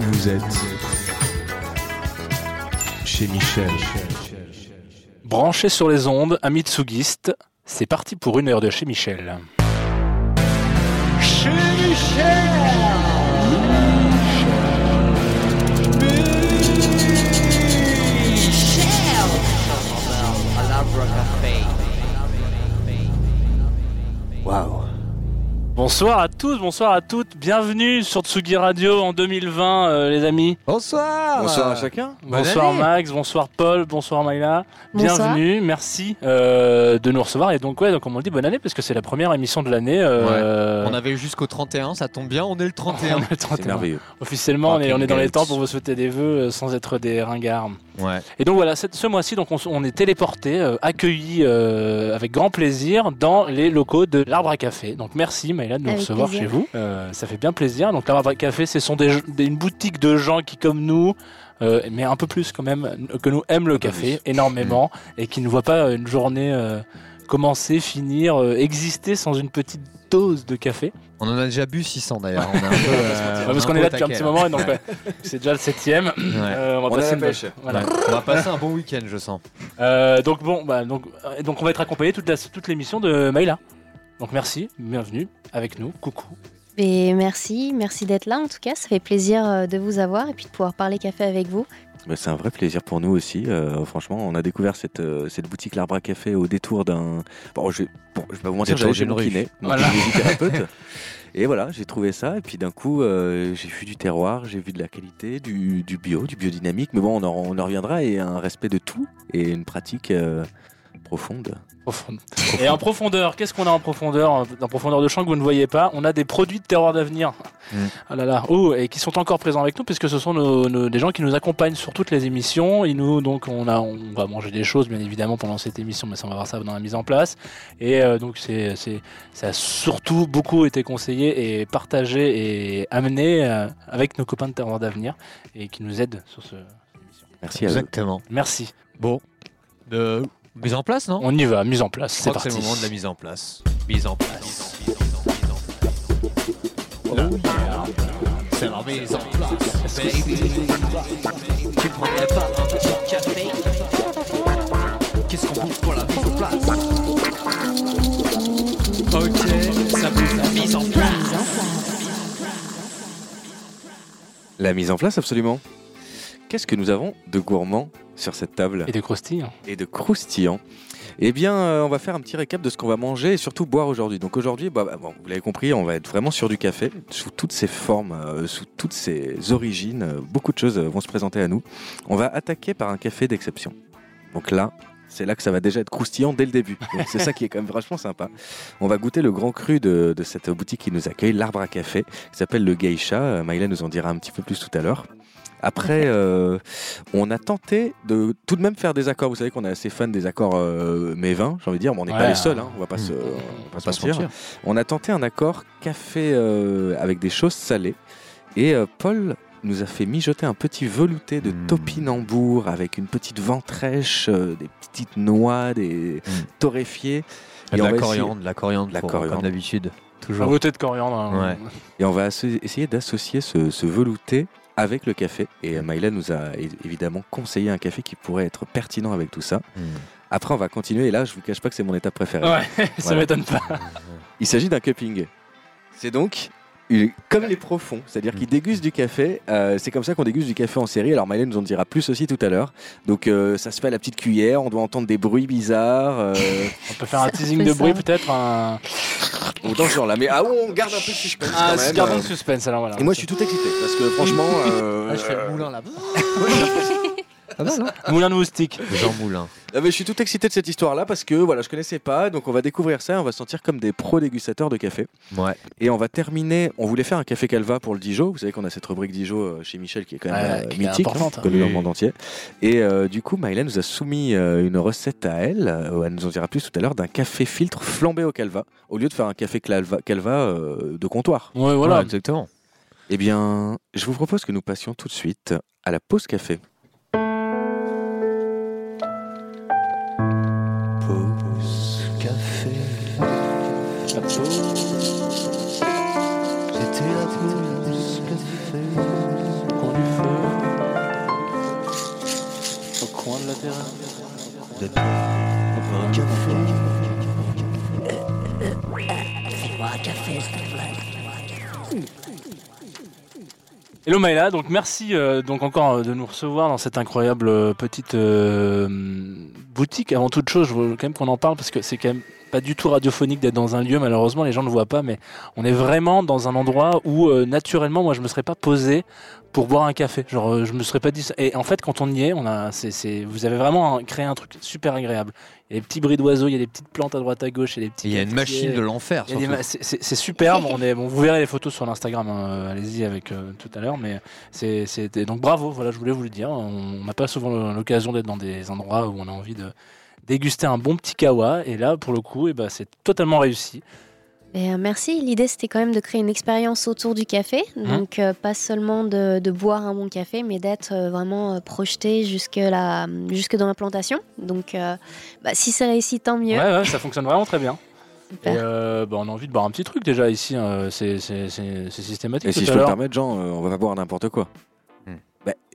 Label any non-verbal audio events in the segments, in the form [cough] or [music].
Vous êtes chez Michel. Branché sur les ondes, à Mitsugiste, c'est parti pour une heure de chez Michel. Chez Waouh. Bonsoir à tous, bonsoir à toutes, bienvenue sur Tsugi Radio en 2020 euh, les amis. Bonsoir Bonsoir à chacun. Bonne bonsoir année. Max, bonsoir Paul, bonsoir Maïla. Bonsoir. Bienvenue, merci euh, de nous recevoir et donc ouais, donc comme on le dit bonne année parce que c'est la première émission de l'année. euh, On avait jusqu'au 31, ça tombe bien, on est le 31. [laughs] on est le 31. C'est merveilleux. Officiellement, on est, on est dans les temps pour vous souhaiter des vœux sans être des ringards. Ouais. Et donc voilà, cette- ce mois-ci, donc on, est téléporté, euh, accueilli euh, avec grand plaisir dans les locaux de l'Arbre à Café. Donc merci Maïla de nous Avec recevoir plaisir. chez vous. Euh, ça fait bien plaisir. Donc l'Arbre à Café, ce sont des, des- une boutique de gens qui, comme nous, euh, mais un peu plus quand même que nous, aiment le café énormément et qui ne voient pas une journée euh, commencer, finir, euh, exister sans une petite dose de café. On en a déjà bu 600 d'ailleurs. On est un [laughs] peu, euh, parce qu'on est là depuis un petit moment et donc ouais, c'est déjà le septième. Ouais. Euh, on va On a passer une- pêche. voilà. Ouais. On va passer un bon week-end, je sens. Euh, donc bon, bah, donc, euh, donc on va être accompagné toute, la, toute l'émission de Maïla. Donc merci, bienvenue avec nous, coucou. Et merci, merci d'être là en tout cas. Ça fait plaisir euh, de vous avoir et puis de pouvoir parler café avec vous. C'est un vrai plaisir pour nous aussi. euh, franchement, on a découvert cette, euh, cette boutique L'Arbre à Café au détour d'un. Bon, je, bon, je vais pas vous mentir, d'une mon kiné, mon Voilà. kinésithérapeute. [laughs] Et voilà, j'ai trouvé ça. Et puis d'un coup, euh, j'ai vu du terroir, j'ai vu de la qualité, du, du bio, du biodynamique. Mais bon, on en, on en reviendra. Et un respect de tout et une pratique profonde. Profonde. Et en profondeur, qu'est-ce qu'on a en profondeur En profondeur de champ que vous ne voyez pas, on a des produits de terroir d'avenir. Mm. Ah là là, oh, et qui sont encore présents avec nous puisque ce sont nos, nos- des gens qui nous accompagnent sur toutes les émissions. Ils nous, donc on, a, on va manger des choses bien évidemment pendant cette émission, mais ça on va voir ça dans la mise en place. Et euh, donc c'est, c'est, ça a surtout beaucoup été conseillé et partagé et amené euh, avec nos copains de terroir d'avenir et qui nous aident sur ce, cette émission. Merci à vous. Exactement. Merci. Bon. De mise en place, non On y va, mise en place. C'est parti. c'est le moment de la mise en place. Mise en place. C'est la mise en place, baby. Tu prendrais pas un petit café? Qu'est-ce qu'on bouffe pour la mise en place? Ok, ça bouffe la mise en place. La mise en place, absolument. Qu'est-ce que nous avons de gourmand sur cette table Et des croustilles. et de croustillant. Eh bien, euh, on va faire un petit récap de ce qu'on va manger et surtout boire aujourd'hui. Donc aujourd'hui, bah, bah, bon, vous l'avez compris, on va être vraiment sur du café, sous toutes ses formes, euh, sous toutes ses origines. euh, beaucoup de choses vont se présenter à nous. On va attaquer par un café d'exception. Donc là, c'est là que ça va déjà être croustillant dès le début. [laughs] C'est ça qui est quand même vachement sympa. On va goûter le grand cru de, de cette boutique qui nous accueille, l'arbre à café, qui s'appelle le Geisha. Maïla nous en dira un petit peu plus tout à l'heure. Après, [laughs] euh, on a tenté de tout de même faire des accords. Vous savez qu'on est assez fan des accords euh, mais vins, j'ai envie de dire. mais on n'est Ouais. pas les seuls, hein, on va pas Mm. se, on va On pas se mentir. On a tenté un accord café euh, avec des choses salées. Et euh, Paul nous a fait mijoter un petit velouté de Mm. topinambour avec une petite ventrèche, euh, des petites noix, des Mm. torréfiés. De Et on la coriandre, de la coriandre, De la coriandre. comme d'habitude. Un Toujours. goûter de coriandre. hein. Ouais. Et on va essayer d'associer ce, ce velouté avec le café. Et Maïla nous a évidemment conseillé un café qui pourrait être pertinent avec tout ça. Hmm. Après, on va continuer. Et là, je vous cache pas que c'est mon étape préférée. Ouais, [laughs] ça Voilà. m'étonne pas. Il s'agit d'un cupping. C'est donc comme les profonds, c'est-à-dire qu'ils dégustent du café. Euh, c'est comme ça qu'on déguste du café en série. Alors Maïla nous en dira plus aussi tout à l'heure. Donc euh, ça se fait à la petite cuillère. On doit entendre des bruits bizarres. euh, On peut faire un teasing de bruit peut-être. Un... ou dans ce genre-là. Mais ah, on garde un peu de suspense Ah, quand même. gardons Euh, le suspense alors voilà. Et moi, je suis tout excité parce que franchement. [laughs] euh, Ah, je fais le moulin là-bas. [laughs] Pas mal, hein [laughs] Moulin de moustique. Jean Moulin. Ah, mais je suis tout excité de cette histoire-là parce que voilà, je connaissais pas, donc on va découvrir ça, et on va se sentir comme des pro dégustateurs de café. Ouais. Et on va terminer. On voulait faire un café Calva pour le Dijon. Vous savez qu'on a cette rubrique Dijon euh, chez Michel qui est quand même Ouais, euh, mythique, importante. connue dans le monde entier. Et euh, du coup, Maïla nous a soumis euh, une recette à elle. euh, elle nous en dira plus tout à l'heure d'un café filtre flambé au Calva, au lieu de faire un café Calva, Calva euh, de comptoir. Ouais, voilà. Ouais, exactement. Eh bien, je vous propose que nous passions tout de suite à la pause café. sa peau. C'était la pousse qu'elle fait au coin du feu, au coin de la terrasse, de deux, un café. Fais-moi un café, s'il te plaît. Hello Maëla, donc merci euh, donc encore euh, de nous recevoir dans cette incroyable euh, petite boutique. Avant toute chose, je veux quand même qu'on en parle parce que c'est quand même pas du tout radiophonique d'être dans un lieu. Malheureusement, les gens ne voient pas, mais on est vraiment dans un endroit où euh, naturellement, moi, je me serais pas posé pour boire un café. Genre, euh, je me serais pas dit. ça. Et en fait, quand on y est, on a, c'est, vous avez vraiment créé un truc super agréable. Il y a des petits bruits d'oiseaux, il y a des petites plantes à droite à gauche, il y a des petits. Il y a une machine de l'enfer. C'est superbe. On est, bon, vous verrez les photos sur l'Instagram. hein, Allez-y avec euh, tout à l'heure. Mais c'est- donc bravo. Voilà, je voulais vous le dire. On n'a pas souvent l'occasion d'être dans des endroits où on a envie de déguster un bon petit kawa. Et là, pour le coup, eh ben, c'est totalement réussi. Et, euh, merci. L'idée, c'était quand même de créer une expérience autour du café. Donc, euh, pas seulement de, de boire un bon café, mais d'être euh, vraiment projeté jusque, la, jusque dans l'implantation. Donc, euh, bah, si ça réussit, tant mieux. Ouais, ouais, ça fonctionne vraiment très bien. Super. Et euh, bah, on a envie de boire un petit truc déjà ici. hein. C'est systématique. Et si je peux me permettre, Jean, euh, on va pas boire n'importe quoi.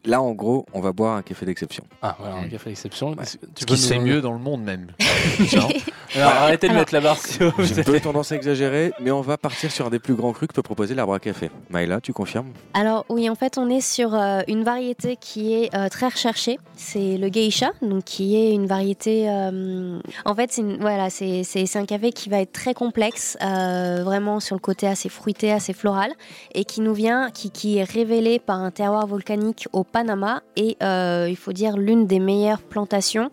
Là, en gros, on va boire un café d'exception. Ah, voilà, un café d'exception. Ouais. Tu qui se fait nous- mieux dans le monde même. [laughs] [laughs] Alors, arrêtez de Alors- mettre la barre si vous J'ai un peu tendance à exagérer, mais on va partir sur un des plus grands crus que peut proposer l'arbre à café. Maïla, tu confirmes? Alors oui, en fait, on est sur euh, une variété qui est euh, très recherchée. C'est le geisha, donc qui est une variété. euh, en fait, c'est une- voilà, c'est c'est- c'est un café qui va être très complexe, euh, vraiment sur le côté assez fruité, assez floral, et qui nous vient, qui, qui est révélé par un terroir volcanique au Panama et euh, il faut dire l'une des meilleures plantations,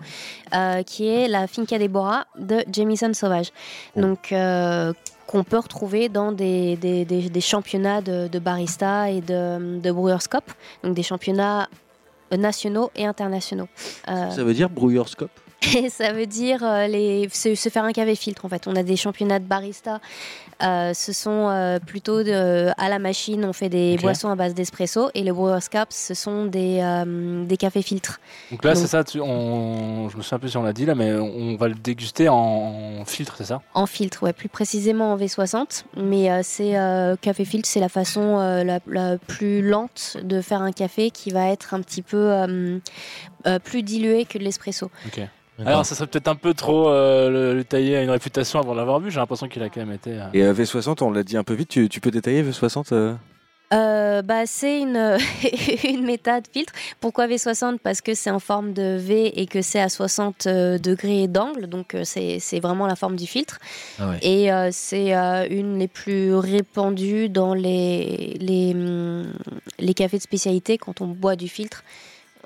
euh, qui est la Finca de Bora de Jamison Sauvage. Donc euh, qu'on peut retrouver dans des, des, des- des championnats de, de barista et de, de Brewers Cup, donc des championnats nationaux et internationaux. Ça veut dire brouillerscope et [laughs] ça veut dire euh, les, se, se faire un café filtre en fait. On a des championnats de barista. Euh, ce sont euh, plutôt de- à la machine, on fait des boissons à base d'espresso. Et les Brewers Cup, ce sont des, euh, des cafés filtres. Donc là, c'est ça. tu- on, je me souviens plus si on l'a dit là, mais on va le déguster en, filtre, c'est ça? En filtre, ouais, plus précisément en V60. Mais euh, c'est euh, café filtre, c'est la façon euh, la, la plus lente de faire un café qui va être un petit peu euh, euh, plus dilué que de l'espresso. Ok. Alors, ça serait peut-être un peu trop euh, le, le tailler à une réputation avant de l'avoir vu. J'ai l'impression qu'il a quand même été. euh, Et euh, V60, on l'a dit un peu vite, tu, tu peux détailler V60 euh? Euh, bah, c'est une, [laughs] une méthode filtre. Pourquoi V60 Parce que c'est en forme de V et que c'est à 60 euh, degrés d'angle, donc c'est c'est vraiment la forme du filtre. Ah ouais. Et euh, c'est euh, une des plus répandues dans les, les, hum, les cafés de spécialité quand on boit du filtre.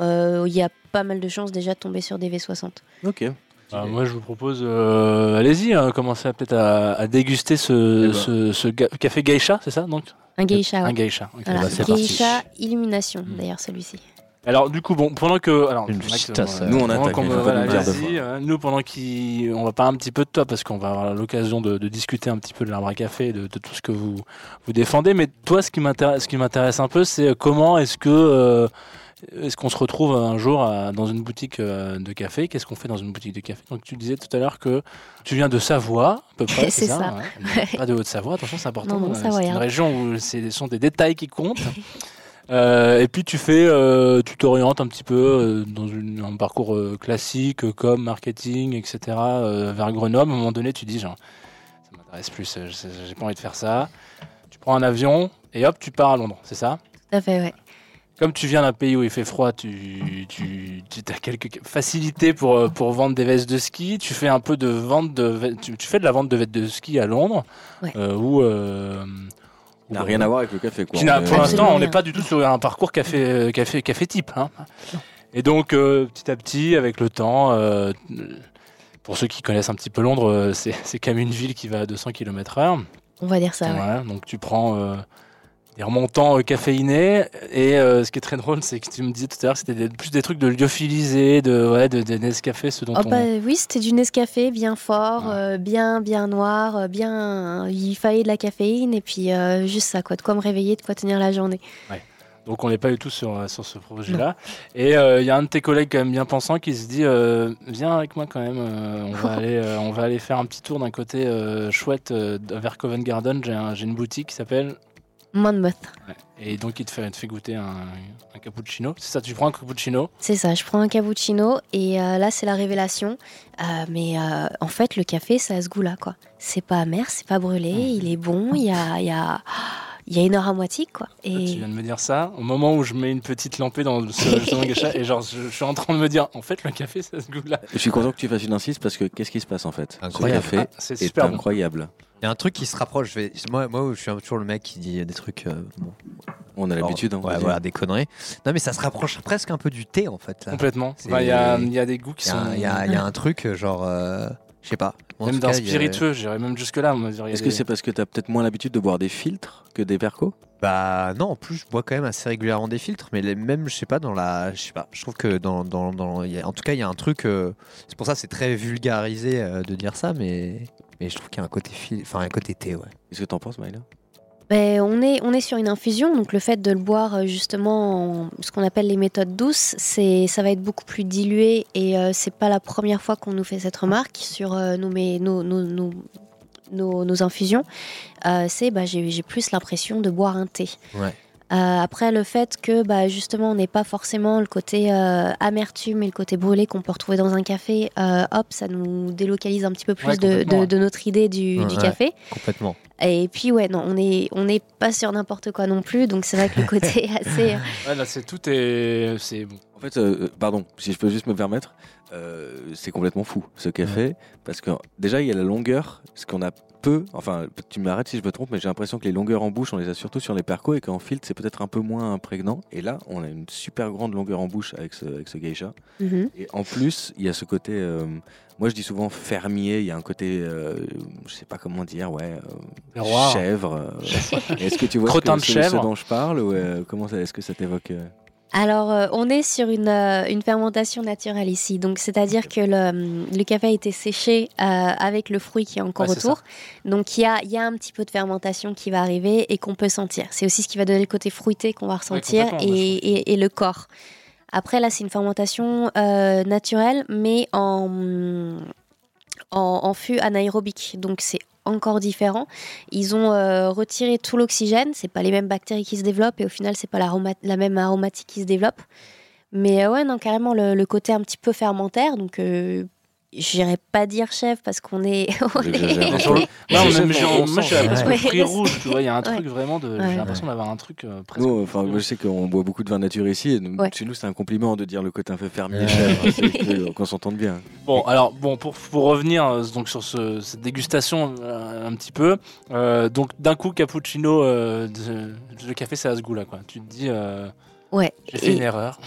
Euh, Il y a pas mal de chances déjà de tomber sur des V60. Ok. bah, moi, je vous propose, euh, allez-y, hein, commencez à- peut-être à, à déguster ce, Eh ben. ce, ce ga- café geisha, c'est ça donc Un geisha, Un ouais. geisha. Voilà. bah, c'est parti. geisha Illumination, Mm. d'ailleurs, celui-ci. Alors du coup bon pendant que alors Une tasse, voilà, euh, Nous, on attaque, pas voilà, euh, nous pendant qu'on va parler un petit peu de toi parce qu'on va avoir l'occasion de, de discuter un petit peu de l'arbre à café de, de tout ce que vous vous défendez mais toi ce qui m'intéresse ce qui m'intéresse un peu c'est comment est-ce que euh, est-ce qu'on se retrouve un jour à- dans une boutique euh, de café? Qu'est-ce qu'on fait dans une boutique de café? Donc tu disais tout à l'heure que tu viens de Savoie, à peu près, [laughs] C'est ça. ouais. Pas de Haute-Savoie, attention, c'est important. Euh, c'est une région où ce sont des détails qui comptent. [laughs] Euh, et puis tu fais, euh, tu t'orientes un petit peu euh, dans une- un parcours classique comme marketing, etc. vers Grenoble. À un moment donné, tu dis, genre, ça m'intéresse plus, je- j'ai pas envie de faire ça. Tu prends un avion et hop, tu pars à Londres, c'est ça? Tout à fait, ouais. Comme tu viens d'un pays où il fait froid, tu, tu, tu as quelques facilités pour, euh, pour vendre des vestes de ski. Tu fais un peu de vente de, tu, tu fais de la vente de vestes de ski à Londres, Ouais. euh, où, euh, n'a rien à voir avec le café. Quoi. pour l'instant, on n'est pas du tout sur un parcours café, café, café type. hein. Et donc, euh, petit à petit, avec le temps, euh, pour ceux qui connaissent un petit peu Londres, c'est c'est quand même une ville qui va à 200 km/h. On va dire ça, ouais. Donc tu prends euh, des remontants euh, caféinés et euh, ce qui est très drôle, c'est que tu me disais tout à l'heure, c'était plus des trucs de lyophilisés, de ouais, de, de Nescafé, ce dont Oh on. bah oui, c'était du Nescafé bien fort, Ouais. euh, bien bien noir, euh, bien. Il fallait de la caféine et puis euh, juste ça, quoi, de quoi me réveiller, de quoi tenir la journée. Donc on n'est pas du tout sur, euh, sur ce projet-là. Et euh, il y a un de tes collègues quand même bien pensant qui se dit euh, viens avec moi quand même. euh, on va [laughs] aller euh, on va aller faire un petit tour d'un côté euh, chouette euh, vers Covent Garden. J'ai un- j'ai une boutique qui s'appelle Monmouth. Ouais. Et donc, il te fait, te fait goûter un, un cappuccino. C'est ça, tu prends un cappuccino C'est ça, je prends un cappuccino et euh, là c'est la révélation. Euh, mais euh, en fait le café ça a ce goût-là quoi. C'est pas amer, c'est pas brûlé, il est bon, il y a, il y, a, il y a une aromatique quoi. Tu Et viens de me dire ça au moment où je mets une petite lampée dans ce, ce gacha et genre je, je suis en train de me dire en fait le café ça a ce goût là. Je suis content que tu fasses une insiste parce que qu'est-ce qui se passe en fait? Ce Incroyable. café Ah, c'est est super bon. incroyable. Y a un truc qui se rapproche. Je vais... moi, moi, je suis toujours le mec qui dit des trucs. euh, bon, On a l'habitude. hein, ouais, voilà, des conneries. Non, mais ça se rapproche presque un peu du thé en fait. Là. Complètement. Enfin, Il y, a, il y a des goûts qui Il y, a, sont un- il y a- il y a un truc euh, genre, euh, je sais pas. Même d'un a- spiritueux. J'irais même jusque là. Est-ce que c'est parce que tu as peut-être moins l'habitude de boire des filtres que des percos Bah non, en plus je bois quand même assez régulièrement des filtres, mais les, même je sais pas dans la, je sais pas, je trouve que dans, dans, dans il y a- en tout cas il y a un truc, euh, c'est pour ça que c'est très vulgarisé euh, de dire ça, mais mais je trouve qu'il y a un côté fil, enfin un côté thé, ouais. Qu'est-ce que t'en penses, Maïla? Ben, on, est, on est sur une infusion, donc le fait de le boire euh, justement en ce qu'on appelle les méthodes douces, c'est ça va être beaucoup plus dilué et euh, c'est pas la première fois qu'on nous fait cette remarque sur euh, nos, nos, nos, nos, nos- nos infusions. Euh, c'est bah, j'ai plus l'impression de boire un thé. Ouais. Euh, après, le fait que bah, justement on n'ait pas forcément le côté euh, amertume et le côté brûlé qu'on peut retrouver dans un café, euh, hop, ça nous délocalise un petit peu plus Ouais, de, notre idée du, Ouais, du ouais. café. Complètement. Et puis ouais, non, on est on n'est pas sur n'importe quoi non plus, donc c'est vrai que le côté [laughs] est assez. Ouais, là, c'est tout est. C'est bon. En fait, euh, pardon, si je peux juste me permettre, euh, c'est complètement fou ce café parce que déjà il y a la longueur, ce qu'on a peu. Enfin, tu m'arrêtes si je me trompe, mais j'ai l'impression que les longueurs en bouche, on les a surtout sur les percos et qu'en filtre, c'est peut-être un peu moins prégnant. Et là, on a une super grande longueur en bouche avec ce, avec ce geisha. Mhm. Et en plus, il y a ce côté. euh, moi, je dis souvent fermier. Il y a un côté, euh, je sais pas comment dire, ouais, euh, chèvre. euh. Est-ce que tu vois ce, que- de ce- chèvre. ce dont je parle ou euh, comment ça- est-ce que ça t'évoque euh Alors, euh, on est sur une, euh, une fermentation naturelle ici. Donc, c'est-à-dire que le, le café a été séché euh, avec le fruit qui est encore Ouais, autour. Donc, il y a, y a un petit peu de fermentation qui va arriver et qu'on peut sentir. C'est aussi ce qui va donner le côté fruité qu'on va ressentir et, et- et le corps. Après, là, c'est une fermentation naturelle, mais en, en, en fût anaérobique. Donc, c'est encore différent. Ils ont euh, retiré tout l'oxygène. C'est pas les mêmes bactéries qui se développent et au final, c'est pas la même aromatique qui se développe. Mais euh, ouais, non, carrément le, le côté un petit peu fermentaire. Donc, euh, j'irais pas dire chef parce qu'on est. [laughs] on est- sur le-. [laughs] Ouais, Je moi, sent, j'ai l'impression ouais. que fruits rouges, tu vois, il y a un Ouais. truc vraiment de. Ouais. J'ai l'impression d'avoir un truc euh, presque. Nous, enfin, moi, je sais qu'on boit beaucoup de vin nature ici. Et nous- Ouais. Chez nous, c'est un compliment de dire le côté un peu fermier, Ouais. C'est [laughs] que- qu'on s'entende bien. Bon, alors bon, pour, pour revenir euh, donc sur ce- cette dégustation euh, un petit peu, euh, donc d'un coup cappuccino, euh, de- le café ça a ce goût là quoi. Tu te dis, euh, Ouais. j'ai fait Et- une erreur.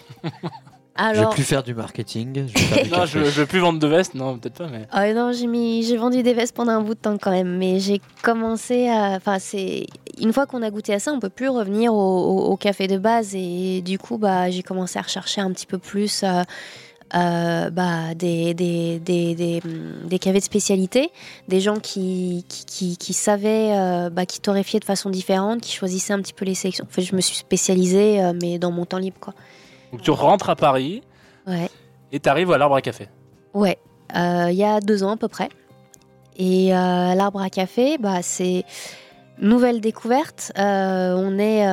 Je vais Alors. plus faire du marketing. Je vais [laughs] Non, je, je vais plus vendre de veste, non peut-être pas, mais Ah non, j'ai mis, j'ai vendu des vestes pendant un bout de temps quand même, mais j'ai commencé à, enfin c'est, une fois qu'on a goûté à ça, on peut plus revenir au, au- au café de base et du coup bah j'ai commencé à rechercher un petit peu plus euh, euh, bah, des, des, des, des, hum, des cafés de spécialité, des gens qui, qui, qui, qui savaient, euh, bah, qui torréfiaient de façon différente, qui choisissaient un petit peu les sélections. En fait, je me suis spécialisée, euh, mais dans mon temps libre quoi. Donc tu rentres à Paris Ouais. et t'arrives à l'arbre à café. Ouais, euh, il y a deux ans à peu près. Et euh, l'arbre à café, bah, c'est nouvelle découverte. Euh, on est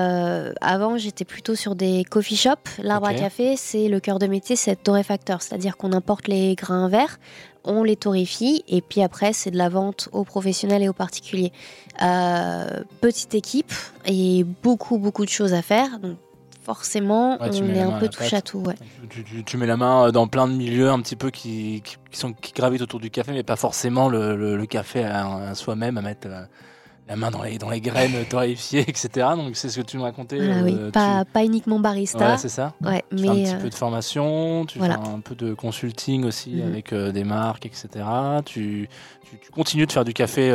avant, j'étais plutôt sur des coffee shops. L'arbre à café, c'est le cœur de métier, c'est torréfacteur, c'est-à-dire qu'on importe les grains verts, on les torréfie et puis après c'est de la vente aux professionnels et aux particuliers. Euh, petite équipe et beaucoup beaucoup de choses à faire. Donc forcément, Ouais, on est un peu touche à tout. Ouais. Tu, tu- tu mets la main dans plein de milieux un petit peu qui, qui, qui sont, qui gravitent autour du café, mais pas forcément le, le- le café à, à soi-même, à mettre euh, la main dans les, dans les graines [laughs] torréfiées, etc. Donc c'est ce que tu me racontais. Oui. euh, tu- Pas, pas uniquement barista. Ouais, c'est ça. Ouais, Tu fais un petit euh, peu de formation, tu voilà. fais un peu de consulting aussi Mhm. avec euh, des marques, etc. Tu, tu, tu continues de faire du café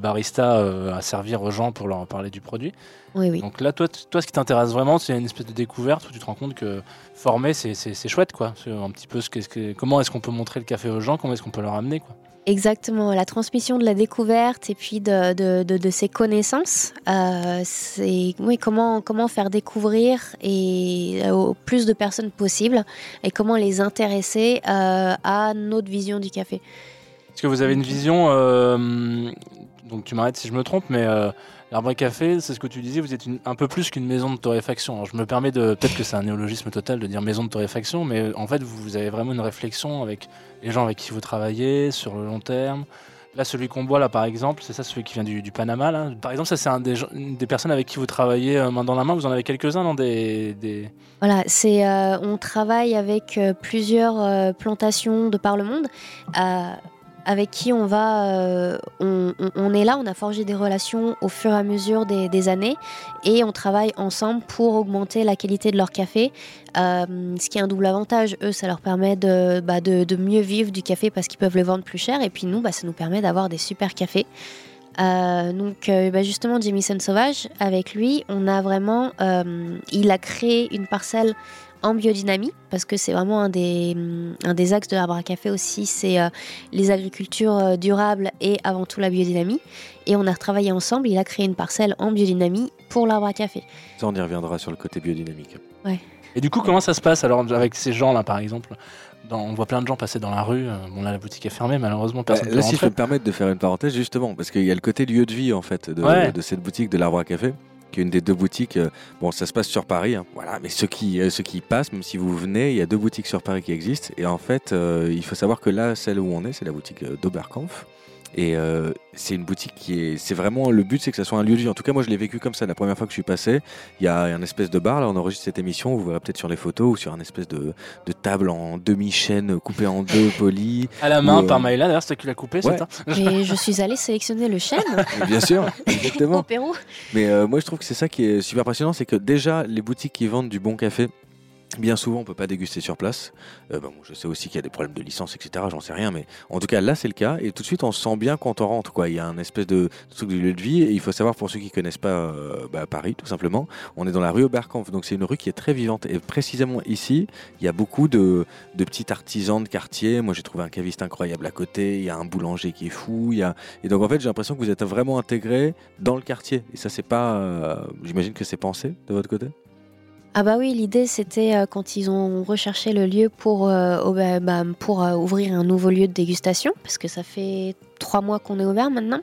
barista à servir aux gens pour leur parler du produit. oui, oui. Donc là, toi, toi ce qui t'intéresse vraiment, c'est une espèce de découverte où tu te rends compte que former, c'est- chouette. quoi. C'est un petit peu ce que- comment est-ce qu'on peut montrer le café aux gens, comment est-ce qu'on peut leur amener. Quoi. Exactement, la transmission de la découverte et puis de, de, de, de ses connaissances. Euh, c'est oui, comment, comment faire découvrir et, euh, au plus de personnes possible et comment les intéresser euh, à notre vision du café. Est-ce que vous avez une vision euh, donc tu m'arrêtes si je me trompe, mais l'arbre café, c'est ce que tu disais, vous êtes un peu plus qu'une maison de torréfaction. Alors, je me permets de, peut-être que c'est un néologisme total de dire maison de torréfaction, mais euh, en fait, vous, avez vraiment une réflexion avec les gens avec qui vous travaillez sur le long terme. Là, celui qu'on boit là, par exemple, c'est ça, celui qui vient du, Panama. Là. Par exemple, ça, c'est des, des personnes avec qui vous travaillez euh, main dans la main. Vous en avez quelques-uns dans des. Voilà, c'est euh, on travaille avec plusieurs plantations de par le monde, avec qui on va, euh, on, est là, on a forgé des relations au fur et à mesure des, années, et on travaille ensemble pour augmenter la qualité de leur café, euh, ce qui est un double avantage. Eux, ça leur permet de, bah, de, de mieux vivre du café parce qu'ils peuvent le vendre plus cher, et puis nous, bah, ça nous permet d'avoir des super cafés. Euh, donc bah, justement Jamison Sauvage avec lui on a vraiment il a créé une parcelle en biodynamie parce que c'est vraiment un des, un des axes de l'arbre à café aussi c'est euh, les agricultures euh, durables et avant tout la biodynamie et on a travaillé ensemble il a créé une parcelle en biodynamie pour l'arbre à café Ça, on y reviendra sur le côté biodynamique. Et du coup, comment ça se passe alors avec ces gens-là, par exemple? Dans- On voit plein de gens passer dans la rue. euh, Bon, là, la boutique est fermée, malheureusement, personne Bah, là, peut si je peux me permettre de faire une parenthèse, justement, parce qu'il y a le côté lieu de vie, en fait, de, Ouais. de cette boutique de l'Arbre à Café, qui une des deux boutiques. euh, Bon, ça se passe sur Paris, hein, voilà, mais ceux qui, euh, ceux qui passent, même si vous venez, il y a deux boutiques sur Paris qui existent. Et en fait, euh, il faut savoir que là, celle où on est, c'est la boutique d'Oberkampf. Et euh, c'est une boutique qui est. C'est vraiment. Le but, c'est que ça soit un lieu de vie. En tout cas, moi, je l'ai vécu comme ça la première fois que je suis passé. Il y a un espèce de bar, là, on enregistre cette émission. Vous verrez peut-être sur les photos ou sur un espèce de, de table en demi-chaîne coupée en deux, [laughs] polie. À la main Ou, euh, par Maïla, d'ailleurs, c'est toi qui l'as coupé, Ouais. c'est ça et je suis allée sélectionner le chêne [laughs] Bien sûr, [laughs] au exactement. Pérou Mais euh, moi, je trouve que c'est ça qui est super impressionnant, c'est que déjà, les boutiques qui vendent du bon café, bien souvent, on peut pas déguster sur place. Euh, bon, je sais aussi qu'il y a des problèmes de licence, etc. J'en sais rien, mais en tout cas, là, c'est le cas. Et tout de suite, on se sent bien quand on rentre. Il y a un espèce de truc de lieu de vie. Et il faut savoir, pour ceux qui connaissent pas euh, bah, Paris, tout simplement, on est dans la rue Oberkampf. Donc, c'est une rue qui est très vivante. Et précisément ici, il y a beaucoup de, de petits artisans de quartier. Moi, j'ai trouvé un caviste incroyable à côté. Il y a un boulanger qui est fou. Et donc, en fait, j'ai l'impression que vous êtes vraiment intégré dans le quartier. Et ça, c'est pas. euh, J'imagine que c'est pensé de votre côté? Ah bah oui, l'idée c'était euh, quand ils ont recherché le lieu pour, euh, bah, bah, pour euh, ouvrir un nouveau lieu de dégustation, parce que ça fait trois mois qu'on est ouvert maintenant.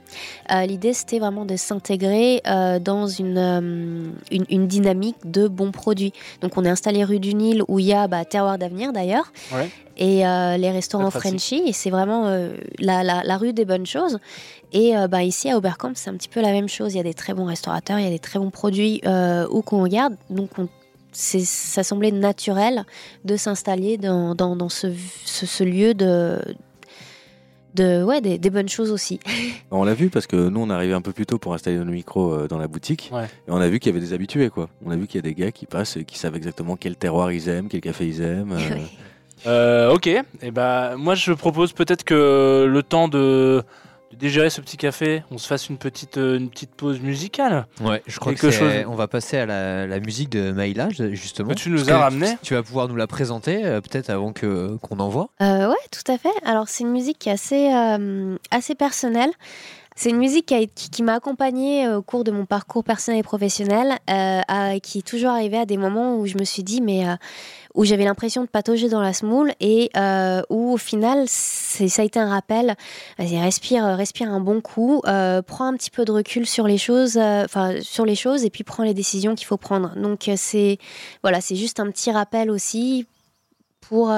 L'idée c'était vraiment de s'intégrer dans une, une, une dynamique de bons produits. Donc on est installé rue du Nil où il y a bah, Terroir d'avenir d'ailleurs, Ouais. et les restaurants. Frenchy, et c'est vraiment la, la, la rue des bonnes choses. Et bah, ici à Oberkampf, c'est un petit peu la même chose. Il y a des très bons restaurateurs, il y a des très bons produits où qu'on regarde. Donc on ça semblait naturel de s'installer dans, dans, dans ce, ce, ce lieu de, de ouais, des, des bonnes choses aussi. [laughs] On l'a vu parce que nous, on est arrivé un peu plus tôt pour installer nos micros euh, dans la boutique. Ouais. Et on a vu qu'il y avait des habitués. quoi. On a vu qu'il y a des gars qui passent et qui savent exactement quel terroir ils aiment, quel café ils aiment. euh, [laughs] Euh, ok, et ben moi je propose peut-être que le temps de, de digérer ce petit café, on se fasse une petite, euh, une petite pause musicale. Ouais, je crois Quelque que chose- on va passer à la, la musique de Maïla ju- justement. Que tu nous as ramené. Tu vas pouvoir nous la présenter euh, peut-être avant que qu'on envoie. Euh, ouais, tout à fait. Alors, c'est une musique qui est assez, euh, assez personnelle. C'est une musique qui, a- qui, qui m'a accompagnée au cours de mon parcours personnel et professionnel, euh, à- qui est toujours arrivé à des moments où je me suis dit, mais euh, où j'avais l'impression de patauger dans la semoule et euh, où au final, ça a été un rappel. Vas-y, respire, euh, respire un bon coup, euh, prends un petit peu de recul sur les choses, euh, enfin sur les choses, et puis prends les décisions qu'il faut prendre. Donc c'est voilà, c'est juste un petit rappel aussi pour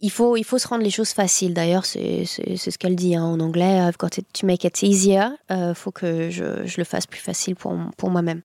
il faut, il faut se rendre les choses faciles. D'ailleurs, c'est ce qu'elle dit hein, en anglais. euh, Quand tu make it easier, il faut que je, je le fasse plus facile pour, pour moi-même.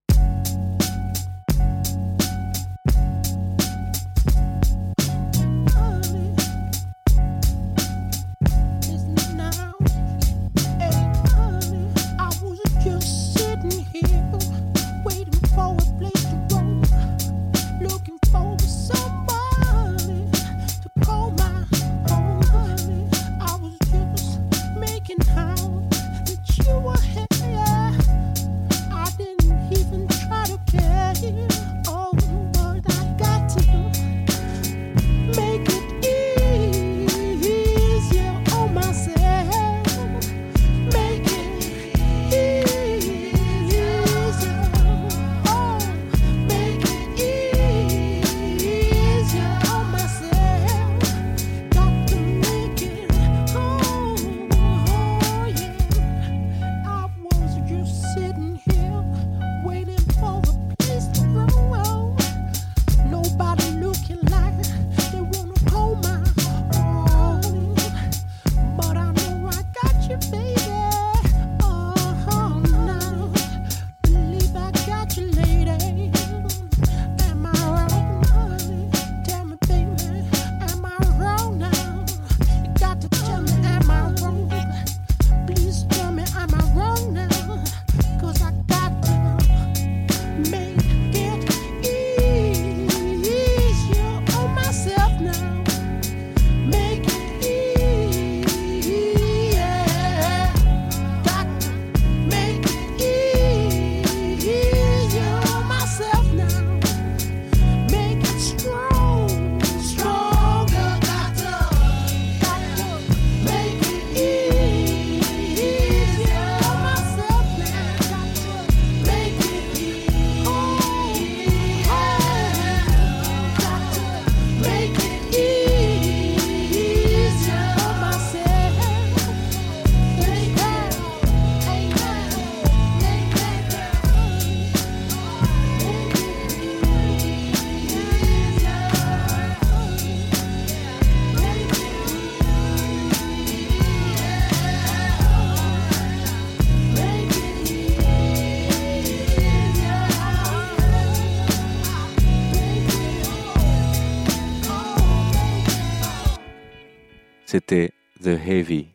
C'était The Heavy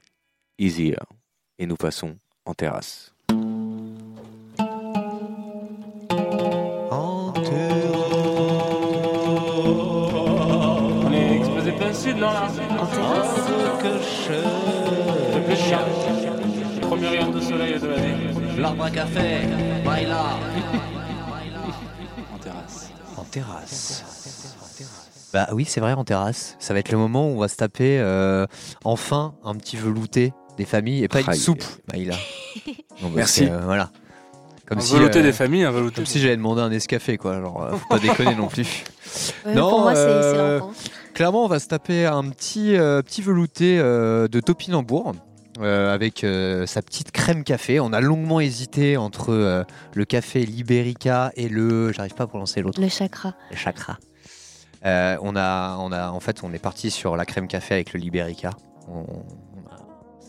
Easier. Et nous passons en terrasse. On est exposé plein sud, non là? En terrasse. Le plus cher. Premier rayon de soleil de l'année. L'arbre à café, baila. En terrasse. En terrasse. Bah oui, c'est vrai, en terrasse. Ça va être le moment où on va se taper euh, enfin un petit velouté des familles et pas une Aïe. soupe. Bah, il a. Non, parce Merci. que, euh, voilà. Comme un si, velouté euh, des familles, un velouté. Comme si j'avais demandé un escafé, quoi. Alors, euh, faut pas [laughs] déconner non plus. Ouais, Non, pour moi, c'est c'est euh, l'enfant. Clairement, on va se taper un petit, euh, petit velouté euh, de topinambour. euh, avec euh, sa petite crème café. On a longuement hésité entre euh, le café Liberica et le. J'arrive pas à prononcer l'autre. Le chakra. Le chakra. Euh, on a, on a, en fait, on est parti sur la crème café avec le Liberica. On,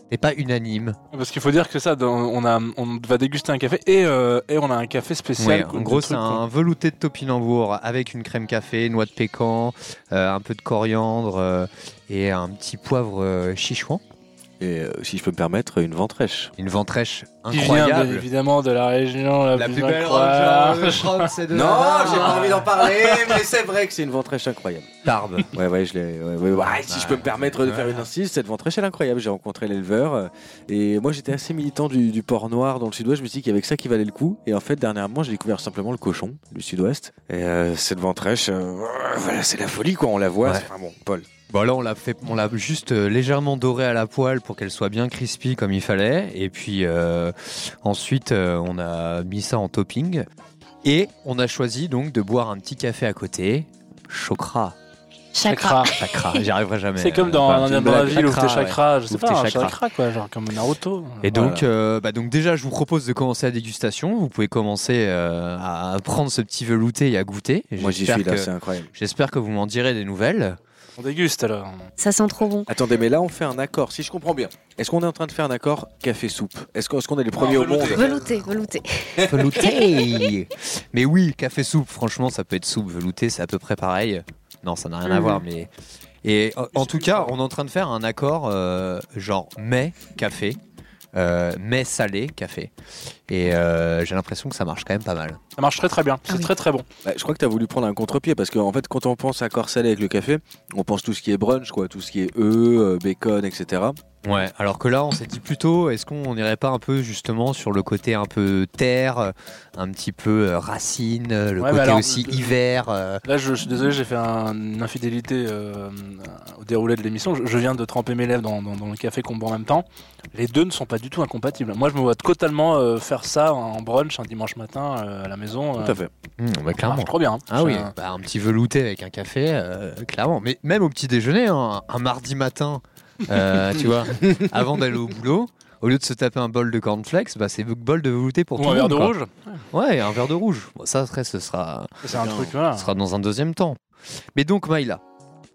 C'était pas unanime. Parce qu'il faut dire que ça, on, a, on va déguster un café et, euh, et on a un café spécial. Ouais, en gros, c'est un velouté de topinambour avec une crème café, noix de pécan, euh, un peu de coriandre et un petit poivre chichouan. Et euh, si je peux me permettre, une ventrèche. Une ventrèche Qui vient bien incroyable. évidemment de la région la, La plus, plus belle incroyable. robe, je crois que c'est de [laughs] Non, j'ai pas envie d'en parler, mais c'est vrai que c'est une ventrèche incroyable. Tarbes. Ouais, ouais, je l'ai. ouais, ouais, ouais. si je peux me permettre de faire une insiste, cette ventrèche elle est incroyable. J'ai rencontré l'éleveur euh, et moi j'étais assez militant du, du port noir dans le sud-ouest. Je me suis dit qu'il y avait que ça qui valait le coup. Et en fait, dernièrement, j'ai découvert simplement le cochon du sud-ouest. Et euh, cette ventrèche, euh, voilà, c'est la folie quoi. On la voit. Ouais. c'est- Enfin bon, Paul. Bon là on l'a fait, on l'a juste euh, légèrement doré à la poêle pour qu'elle soit bien crispy comme il fallait. Et puis euh, ensuite euh, on a mis ça en topping. Et on a choisi donc de boire un petit café à côté. Chokra. Chakra. Chakra. J'y arriverai jamais. C'est comme euh, dans, enfin, dans, la ville où t'es Chakra, ouais. chakra, je sais pas, t'es un chakra. chakra quoi, genre comme Naruto. Et donc, euh, bah donc déjà, je vous propose de commencer la dégustation. Vous pouvez commencer euh, à prendre ce petit velouté et à goûter. Et Moi j'y suis là, que- c'est incroyable. J'espère que vous m'en direz des nouvelles. On déguste alors. Ça sent trop bon. Attendez, mais là on fait un accord. Si je comprends bien, est-ce qu'on est en train de faire un accord café-soupe Est-ce qu'on est, les premiers au monde? Velouté. Velouté, [laughs] velouté. Velouté [laughs] Mais oui, café soupe, franchement, ça peut être soupe, velouté, c'est à peu près pareil. Non, ça n'a rien à Mhm. voir, mais. Et en tout cas, on est en train de faire un accord euh, genre mais café, euh, mais salé café. Et euh, j'ai l'impression que ça marche quand même pas mal. Ça marche très très bien, c'est Ah oui. très très bon. Bah, je crois que tu as voulu prendre un contre-pied parce qu'en fait, quand on pense à corps salé avec le café, on pense tout ce qui est brunch, quoi, tout ce qui est œufs, euh, bacon, etc. Ouais, alors que là, on s'est dit plutôt, est-ce qu'on n'irait pas un peu justement sur le côté un peu terre, un petit peu euh, racine, euh, le Ouais, côté alors, aussi le- hiver euh, Là, je, je suis désolé, j'ai fait un- une infidélité euh, au déroulé de l'émission. Je, je viens de tremper mes lèvres dans, dans- dans le café qu'on boit en même temps. Les deux ne sont pas du tout incompatibles. Moi, je me vois totalement euh, faire ça en brunch un dimanche matin euh, à la maison. Tout à fait. hmm, bah, Ça marche clairement. trop bien. hein. Ah oui, bah, un petit velouté avec un café, euh, clairement. Mais même au petit déjeuner, hein, un mardi matin, euh, tu vois, [laughs] avant d'aller au boulot, au lieu de se taper un bol de cornflakes, bah, c'est bol de velouté pour Ou tout un le verre monde. de quoi. rouge. Ouais, un verre de rouge. Bon, ça, après, ce sera, C'est un truc, voilà. ce sera dans un deuxième temps. Mais donc, Maïla,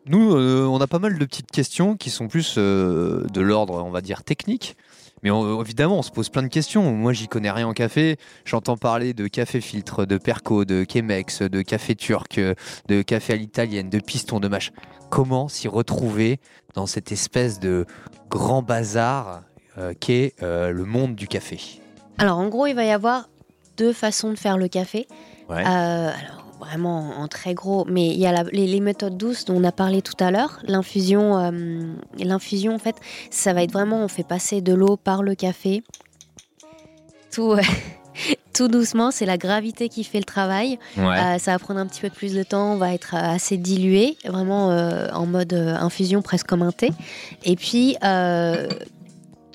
nous, euh, on a pas mal de petites questions qui sont plus euh, de l'ordre, on va dire, technique. Mais on- évidemment, on se pose plein de questions. Moi, j'y connais rien en café. J'entends parler de café filtre, de perco, de Chemex, de café turc, euh, de café à l'italienne, de piston, de mâche. Comment s'y retrouver dans cette espèce de grand bazar euh, qu'est euh, le monde du café? Alors en gros, il va y avoir deux façons de faire le café. Ouais. Euh, alors vraiment en très gros, mais il y a la- les, les méthodes douces dont on a parlé tout à l'heure. L'infusion, euh, l'infusion en fait, ça va être vraiment, on fait passer de l'eau par le café. Tout, [laughs] tout doucement, c'est la gravité qui fait le travail. Euh, ça va prendre un petit peu plus de temps, on va être euh, assez dilué, vraiment euh, en mode euh, infusion, presque comme un thé. Et puis, euh,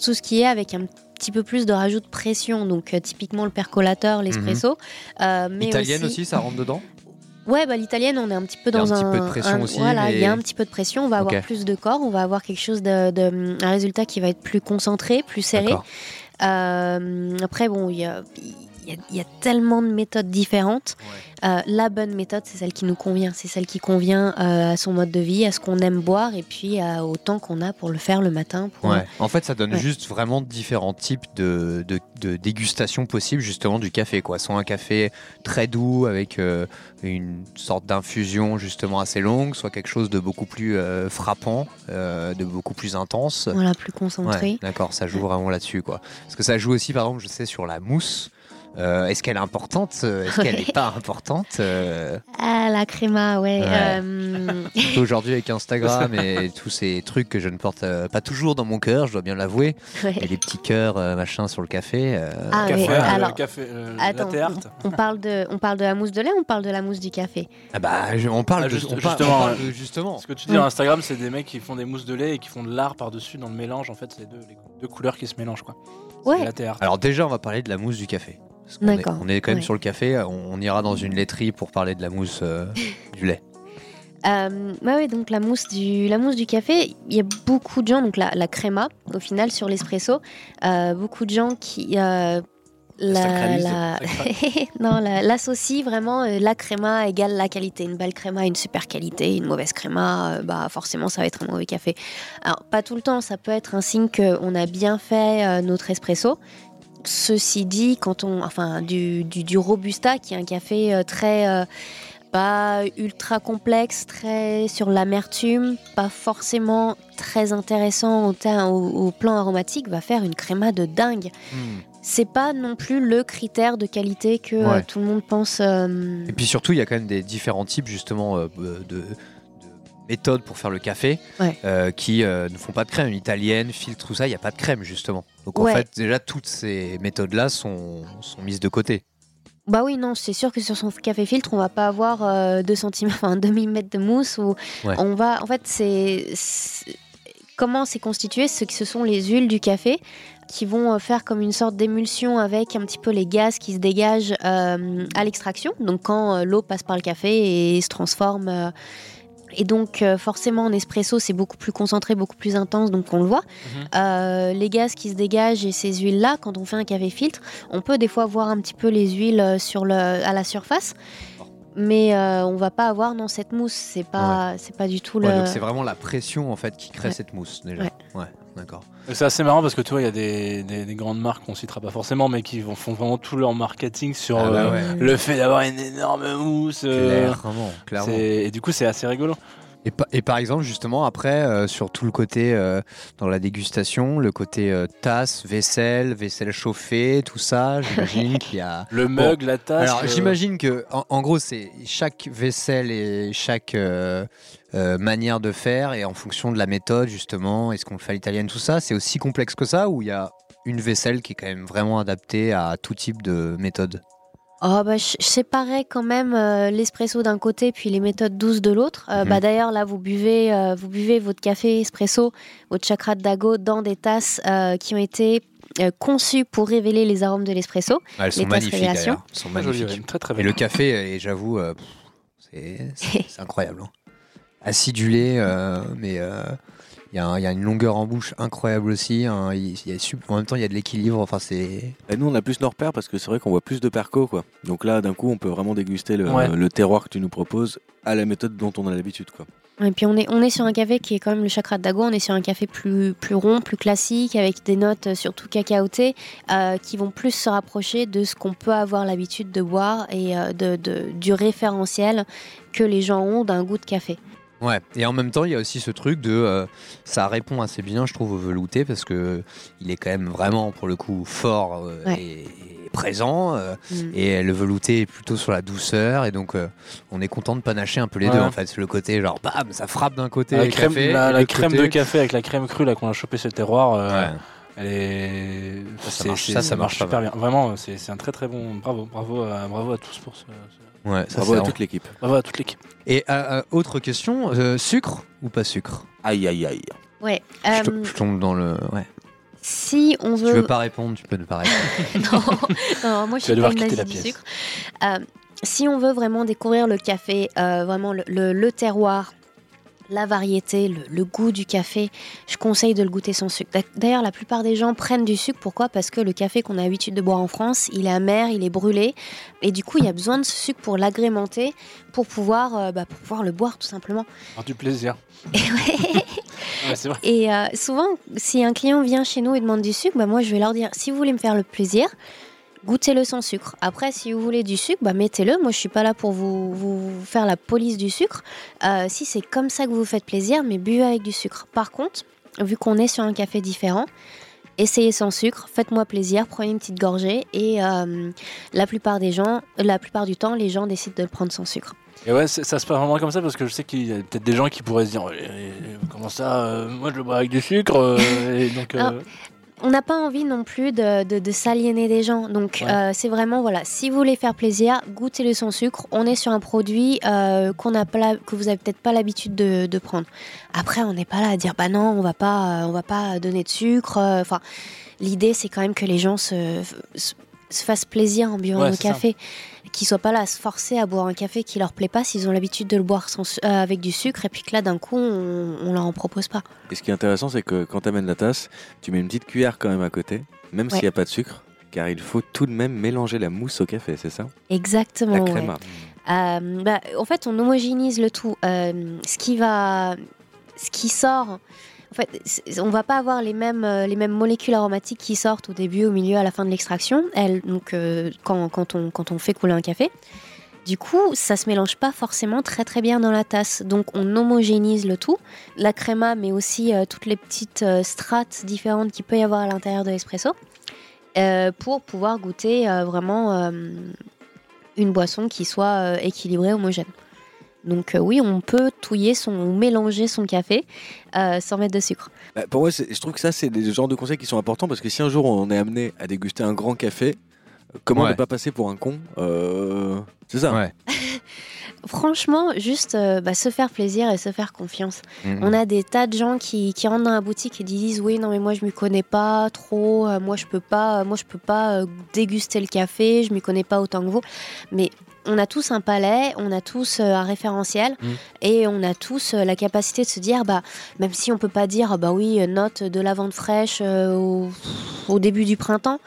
tout ce qui est avec un petit peu plus de rajout de pression, donc euh, typiquement le percolateur, l'espresso. euh, mais Italienne aussi, ça rentre dedans? Ouais, bah, l'italienne, on est un petit peu Il y a dans un un. petit peu de pression un- aussi, Voilà, il y a un petit peu de pression. On va avoir plus de corps, on va avoir quelque chose de, de- un résultat qui va être plus concentré, plus serré. Euh, après, bon, il y a, y, y a tellement de méthodes différentes. Euh, la bonne méthode, c'est celle qui nous convient. C'est celle qui convient euh, à son mode de vie, à ce qu'on aime boire et puis à- au temps qu'on a pour le faire le matin. Pour, Ouais. En fait, ça donne Ouais. juste vraiment différents types de, de, de dégustation possibles justement du café. Quoi. Soit un café très doux avec euh, une sorte d'infusion justement assez longue, soit quelque chose de beaucoup plus euh, frappant, euh, de beaucoup plus intense. Voilà, plus concentré. D'accord, ça joue vraiment là-dessus. quoi. Parce que ça joue aussi, par exemple, je sais, sur la mousse. Euh, Est-ce qu'elle est importante Est-ce qu'elle Ouais. n'est pas importante Euh, Ah, la créma, ouais. Ouais. euh, surtout Aujourd'hui avec Instagram et [laughs] tous ces trucs que je ne porte euh, pas toujours dans mon cœur, je dois bien l'avouer. ouais. Et les petits cœurs euh, machin sur le café. euh, Ah, Café, ouais, euh, alors, café, euh, attends, art. on parle, de, on parle de la mousse de lait ou on parle de la mousse du café? Ah bah, je- on parle Ah, de- on justement, on parle ouais. de- justement. Ce que tu dis sur Instagram, c'est des mecs qui font des mousses de lait et qui font de l'art par-dessus dans le mélange. En fait, c'est les deux, les deux couleurs qui se mélangent. Quoi. Ouais. art. Alors déjà, on va parler de la mousse du café. Parce est- On est quand même ouais. sur le café. On, on ira dans une laiterie pour parler de la mousse euh, du lait. [laughs] Euh, ouais, donc la mousse du, la mousse du café, il y a beaucoup de gens, donc la, la créma, au final, sur l'espresso, euh, beaucoup de gens qui. La, la- [laughs] non, la- l'associent vraiment euh, la créma égale la qualité. Une belle créma, une super qualité, une mauvaise créma, euh, bah forcément ça va être un mauvais café. Alors pas tout le temps, ça peut être un signe qu'on a bien fait euh, notre espresso. Ceci dit, quand on, enfin du, du, du robusta, qui est un café très pas ultra complexe, très sur l'amertume, pas forcément très intéressant au, teint- au, au plan aromatique, va faire une créma de dingue. C'est pas non plus le critère de qualité que euh, Ouais. tout le monde pense. euh, Et puis surtout, il y a quand même des différents types justement euh, de, de méthodes pour faire le café Ouais. euh, qui ne font pas de crème. Une italienne, filtre, tout ça, il n'y a pas de crème justement. Donc en fait, déjà, toutes ces méthodes-là sont, sont mises de côté. Bah oui, non, c'est sûr que sur son café filtre, on va pas avoir euh, 2 cm, enfin un demi-mètre de mousse. Ou on va, en fait, c'est comment c'est constitué, ce, ce sont les huiles du café qui vont euh, faire comme une sorte d'émulsion avec un petit peu les gaz qui se dégagent euh, à l'extraction. Donc quand euh, l'eau passe par le café et se transforme. euh, et donc forcément en espresso c'est beaucoup plus concentré, beaucoup plus intense, donc on le voit. Mhm. Euh, les gaz qui se dégagent et ces huiles-là, quand on fait un café filtre, on peut des fois voir un petit peu les huiles sur le, à la surface, mais euh, on va pas avoir dans cette mousse. C'est pas, c'est pas du tout Ouais, le. donc c'est vraiment la pression en fait qui crée Ouais. cette mousse déjà. D'accord. C'est assez marrant parce que tu vois, il y a des, des- des grandes marques qu'on citera pas forcément, mais qui vont- font vraiment tout leur marketing sur Ah bah euh, ouais. le fait d'avoir une énorme mousse. euh, Clairement, clairement. et du coup, c'est assez rigolo. Et, pa- et par exemple, justement, après, euh, sur tout le côté euh, dans la dégustation, le côté euh, tasse, vaisselle, vaisselle chauffée, tout ça, j'imagine [laughs] qu'il y a. Le mug, la tasse. Alors, j'imagine que, en, en gros, c'est chaque vaisselle et chaque euh, manière de faire, et en fonction de la méthode, justement, est-ce qu'on le fait à l'italienne, tout ça, c'est aussi complexe que ça, ou il y a une vaisselle qui est quand même vraiment adaptée à tout type de méthode? Oh bah, je, séparais quand même euh, l'espresso d'un côté puis les méthodes douces de l'autre. Euh, Mhm. bah, D'ailleurs là vous buvez, euh, vous buvez votre café espresso, votre chakra de dago dans des tasses euh, qui ont été euh, conçues pour révéler les arômes de l'espresso. Elles sont Les tasses magnifiques. Elles sont joli, magnifiques. très très Et le café, et j'avoue, euh, c'est [laughs] incroyable. hein. Acidulé, euh, mais euh, il y, a y une longueur en bouche incroyable aussi. hein. Y a en même temps, il y a de l'équilibre. Enfin, c'est. Nous, on a plus nos repères parce que c'est vrai qu'on voit plus de perco, quoi. Donc là, d'un coup, on peut vraiment déguster le, Ouais. le terroir que tu nous proposes à la méthode dont on a l'habitude, quoi. Et puis on est, on est sur un café qui est quand même le chakra de dago, on est sur un café plus, plus rond, plus classique, avec des notes euh, surtout cacaotées, euh, qui vont plus se rapprocher de ce qu'on peut avoir l'habitude de boire et euh, de, de- du référentiel que les gens ont d'un goût de café. Ouais. Et en même temps, il y a aussi ce truc de. euh, ça répond assez bien, je trouve, au velouté parce que il est quand même vraiment, pour le coup, fort euh, Ouais. et, et présent. euh, Mm. et le velouté est plutôt sur la douceur. Et donc, euh, on est content de panacher un peu les Ouais. deux, en fait. Le côté, genre, bam, ça frappe d'un côté. la le crème, café, la, et la l'autre crème côté- de café avec la crème crue là qu'on a chopé sur le terroir, euh, Ouais. elle est. Ça, ça marche- c'est- ça, ça marche pas super bien. Vraiment, c'est c'est un très très bon. Bravo, bravo, à, bravo à tous pour ce. ce- Ouais, ça, Bravo à toute l'équipe. Bravo à toute l'équipe. Et euh, euh, autre question, euh, sucre ou pas sucre? Aïe, aïe, aïe. Ouais. je, to- euh, je tombe dans le. Ouais. si on Si tu veut. veux pas répondre, tu peux ne pas répondre. [laughs] non, non, moi je Tu vas suis devoir pas une quitter nazie la du pièce. sucre. Euh, si on veut vraiment découvrir le café, euh, vraiment le, le- le terroir, la variété, le, le goût du café, je conseille de le goûter sans sucre. D'ailleurs, la plupart des gens prennent du sucre. Pourquoi? Parce que le café qu'on a l'habitude de boire en France, il est amer, il est brûlé. Et du coup, il y a besoin de ce sucre pour l'agrémenter, pour pouvoir, euh, bah, pour pouvoir le boire tout simplement. Avoir du plaisir. [laughs] Et, ouais. [laughs] Ouais, c'est vrai. Et, euh, souvent, si un client vient chez nous et demande du sucre, bah, moi, je vais leur dire, si vous voulez me faire le plaisir, goûtez-le sans sucre. Après, si vous voulez du sucre, bah, mettez-le. Moi, je suis pas là pour vous, vous faire la police du sucre. Euh, si c'est comme ça que vous vous faites plaisir, mais buvez avec du sucre. Par contre, vu qu'on est sur un café différent, essayez sans sucre, faites-moi plaisir, prenez une petite gorgée et euh, la plupart des gens, la plupart du temps, les gens décident de le prendre sans sucre. Et ouais, ça se passe vraiment comme ça parce que je sais qu'il y a peut-être des gens qui pourraient se dire eh, comment ça, euh, moi je le bois avec du sucre. euh, et donc. On n'a pas envie non plus de, de, de s'aliéner des gens. Donc, Ouais. euh, c'est vraiment, voilà, si vous voulez faire plaisir, goûtez-le sans sucre. On est sur un produit euh, qu'on a pas, la- que vous avez peut-être pas l'habitude de, de prendre. Après, on n'est pas là à dire, bah non, on va pas, euh, on va pas donner de sucre. Enfin, l'idée, c'est quand même que les gens se, se, se fassent plaisir en buvant Ouais, c'est ça. Qu'ils soient pas là à se forcer à boire un café qui leur plaît pas s'ils ont l'habitude de le boire sans, euh, avec du sucre et puis que là, d'un coup, on, on leur en propose pas. Et ce qui est intéressant, c'est que quand tu amènes la tasse, tu mets une petite cuillère quand même à côté, même s'il Ouais. n'y a pas de sucre, car il faut tout de même mélanger la mousse au café, c'est ça? Exactement. La ouais. crème. Euh, bah, en fait, on homogénise le tout. Euh, ce qui va, ce qui sort. Fait, on va pas avoir les mêmes, euh, les mêmes molécules aromatiques qui sortent au début, au milieu, à la fin de l'extraction. Elles, donc, euh, quand, quand on, quand on fait couler un café. Du coup, ça se mélange pas forcément très très bien dans la tasse. Donc, on homogénise le tout. La créma, mais aussi euh, toutes les petites strates différentes qu'il peut y avoir à l'intérieur de l'espresso. pour pouvoir goûter vraiment une boisson qui soit équilibrée, homogène. Donc euh, oui, on peut touiller son, ou mélanger son café euh, sans mettre de sucre. Bah, pour moi, c'est- je trouve que ça, c'est des genres de conseils qui sont importants parce que si un jour on est amené à déguster un grand café, euh, comment Ouais. ne pas passer pour un con Euh, C'est ça. Ouais. [laughs] Franchement, juste euh, bah, se faire plaisir et se faire confiance. Mhm. On a des tas de gens qui, qui rentrent dans la boutique et disent oui non mais moi je m'y connais pas trop, euh, moi je peux pas, moi je peux pas euh, déguster le café, je m'y connais pas autant que vous. Mais on a tous un palais, on a tous euh, un référentiel Mhm. et on a tous euh, la capacité de se dire bah même si on peut pas dire ah bah oui euh, note de lavande fraîche euh, au, au début du printemps.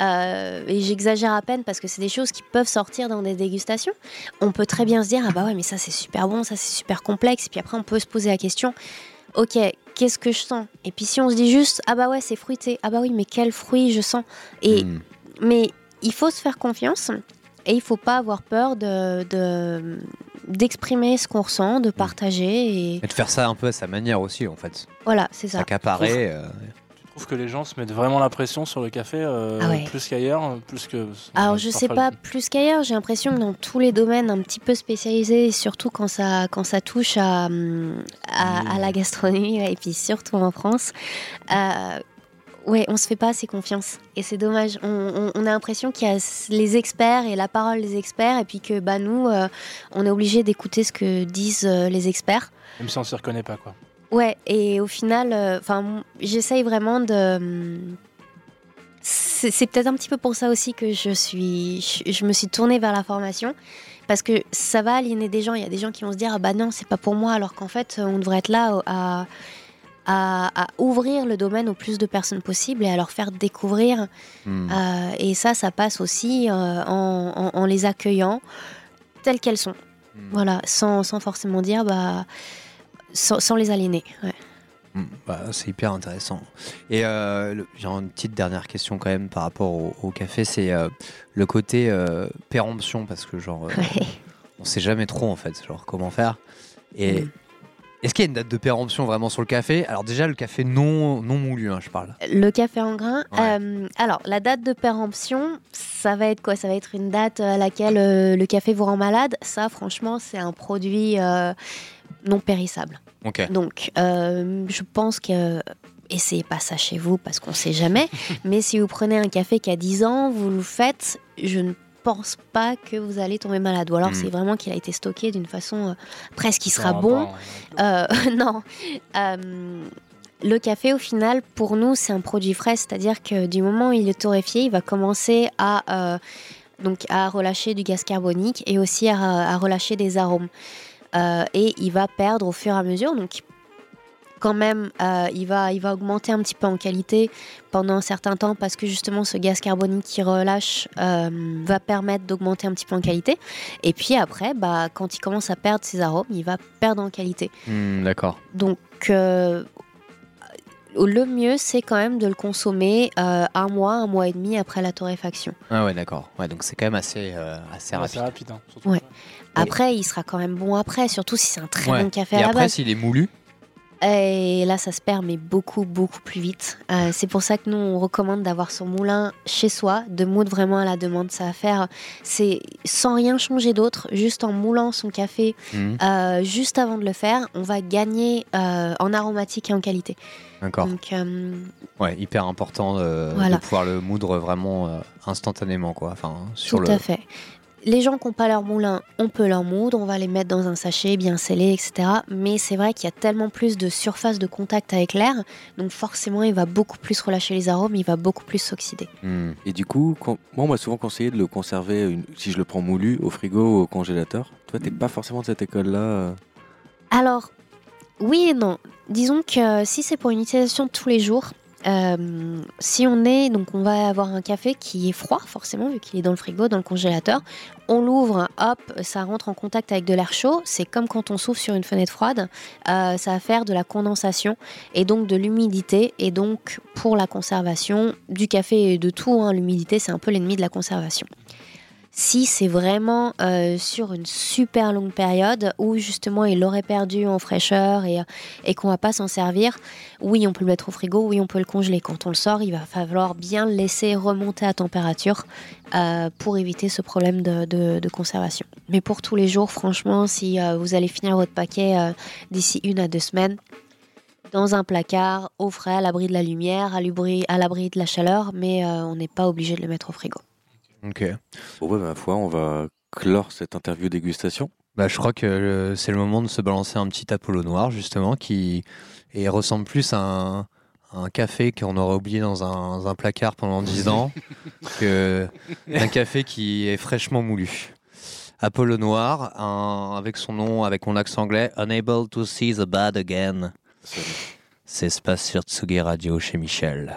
euh, et j'exagère à peine parce que c'est des choses qui peuvent sortir dans des dégustations. On peut très bien se dire ah bah ouais mais ça c'est super bon, ça c'est super complexe. Et puis après on peut se poser la question ok qu'est-ce que je sens? Et puis si on se dit juste ah bah ouais c'est fruité, ah bah oui mais quel fruit je sens? Et Mhm. mais il faut se faire confiance et il faut pas avoir peur de de- d'exprimer ce qu'on ressent, de partager et Et de faire ça un peu à sa manière aussi, en fait. voilà c'est ça. S'accaparer. euh, Je trouve que les gens se mettent vraiment la pression sur le café euh, Ah ouais. plus qu'ailleurs, plus que. Alors je sais parfois pas plus qu'ailleurs, j'ai l'impression que dans tous les domaines un petit peu spécialisés, surtout quand ça quand ça touche à hum, à, à la gastronomie et puis surtout en France, euh, ouais on se fait pas assez confiance et c'est dommage. On, on- on a l'impression qu'il y a les experts et la parole des experts et puis que bah nous euh, on est obligé d'écouter ce que disent euh, les experts. Même si on s'y reconnaît pas, quoi. Ouais, et au final, euh, enfin, j'essaye vraiment de. C'est c'est peut-être un petit peu pour ça aussi que je suis, je, je me suis tournée vers la formation, parce que ça va aliéner des gens. Il y a des gens qui vont se dire ah bah non, c'est pas pour moi, alors qu'en fait, on devrait être là à, à, à ouvrir le domaine au plus de personnes possible et à leur faire découvrir. hmm. Euh, et ça, ça passe aussi euh, en, en- en les accueillant telles qu'elles sont. Hmm. Voilà, sans, sans forcément dire bah. Sans, sans les aliéner. ouais. Mm, bah, c'est hyper intéressant. Et euh, j'ai une petite dernière question quand même par rapport au, au café, c'est euh, le côté péremption parce que genre [laughs] Ouais. on sait jamais trop en fait, genre comment faire. Et. Est-ce qu'il y a une date de péremption vraiment sur le café? Alors déjà le café non non moulu, hein, je parle. Le café en grain. Ouais. euh, alors, la date de péremption, ça va être quoi? Ça va être une date à laquelle euh, le café vous rend malade? Ça, franchement, c'est un produit euh, non périssable. Ok. Donc, euh, je pense que. Essayez pas ça chez vous parce qu'on sait jamais. [laughs] mais si vous prenez un café qui a 10 ans, vous le faites, je ne pense pas que vous allez tomber malade. Ou alors, Mm. c'est vraiment qu'il a été stocké d'une façon. euh, presque, il sera bon. Euh, [laughs] non. Euh, le café, au final, pour nous, c'est un produit frais, c'est-à-dire que du moment où il est torréfié, il va commencer à, donc, à relâcher du gaz carbonique et aussi à, à relâcher des arômes. et il va perdre au fur et à mesure. Donc quand même, euh, il, va, il va augmenter un petit peu en qualité pendant un certain temps parce que justement ce gaz carbonique qui relâche euh, va permettre d'augmenter un petit peu en qualité. Et puis après, bah, quand il commence à perdre ses arômes, il va perdre en qualité. Hmm, D'accord. Donc, euh, le mieux, c'est quand même de le consommer euh, un mois, un mois et demi après la torréfaction. Ah ouais, d'accord. Ouais, donc c'est quand même assez, euh, assez rapide. Hein, surtout. Ouais. Après, il sera quand même bon après, surtout si c'est un très Ouais. bon café Et à la après, base. s'il est moulu, Et là, ça se perd, mais beaucoup, beaucoup plus vite. Euh, c'est pour ça que nous, on recommande d'avoir son moulin chez soi, de moudre vraiment à la demande. Ça va faire, c'est sans rien changer d'autre, juste en moulant son café, hmm, euh, juste avant de le faire, on va gagner euh, en aromatique et en qualité. d'accord. Donc, Ouais, hyper important Voilà. de pouvoir le moudre vraiment instantanément, quoi. Enfin, sur Tout le. à fait. Les gens qui n'ont pas leur moulin, on peut leur moudre, on va les mettre dans un sachet bien scellé, etc. Mais c'est vrai qu'il y a tellement plus de surface de contact avec l'air, donc forcément il va beaucoup plus relâcher les arômes, il va beaucoup plus s'oxyder. Hmm. Et du coup, quand- moi, on m'a souvent conseillé de le conserver, une- si je le prends moulu, au frigo ou au congélateur. Toi, t'es pas forcément de cette école-là. euh? Alors, oui et non. Disons que si c'est pour une utilisation de tous les jours, euh, si on est, donc on va avoir un café qui est froid, forcément, vu qu'il est dans le frigo, dans le congélateur. On l'ouvre, hop, ça rentre en contact avec de l'air chaud. C'est comme quand on souffle sur une fenêtre froide. Euh, ça va faire de la condensation et donc de l'humidité. Et donc, pour la conservation du café et de tout, hein, l'humidité, c'est un peu l'ennemi de la conservation. Si c'est vraiment euh, sur une super longue période où justement il aurait perdu en fraîcheur et, et qu'on va pas s'en servir, oui on peut le mettre au frigo, oui on peut le congeler. Quand on le sort, il va falloir bien le laisser remonter à température euh, pour éviter ce problème de, conservation. Mais pour tous les jours, franchement, si euh, vous allez finir votre paquet euh, d'ici une à deux semaines, dans un placard, au frais, à l'abri de la lumière, à l'abri de la chaleur, mais euh, on n'est pas obligé de le mettre au frigo. Ok. Bon, ma foi, on va clore cette interview dégustation. Bah, je crois que euh, c'est le moment de se balancer un petit Apollo noir, justement, qui et ressemble plus à un, à un café qu'on aurait oublié dans un, un placard pendant [laughs] 10 ans que un café qui est fraîchement moulu. Apollo noir, un- avec son nom, avec mon accent anglais, Unable to see the bad again. C'est Space sur Tsugi Radio chez Michel.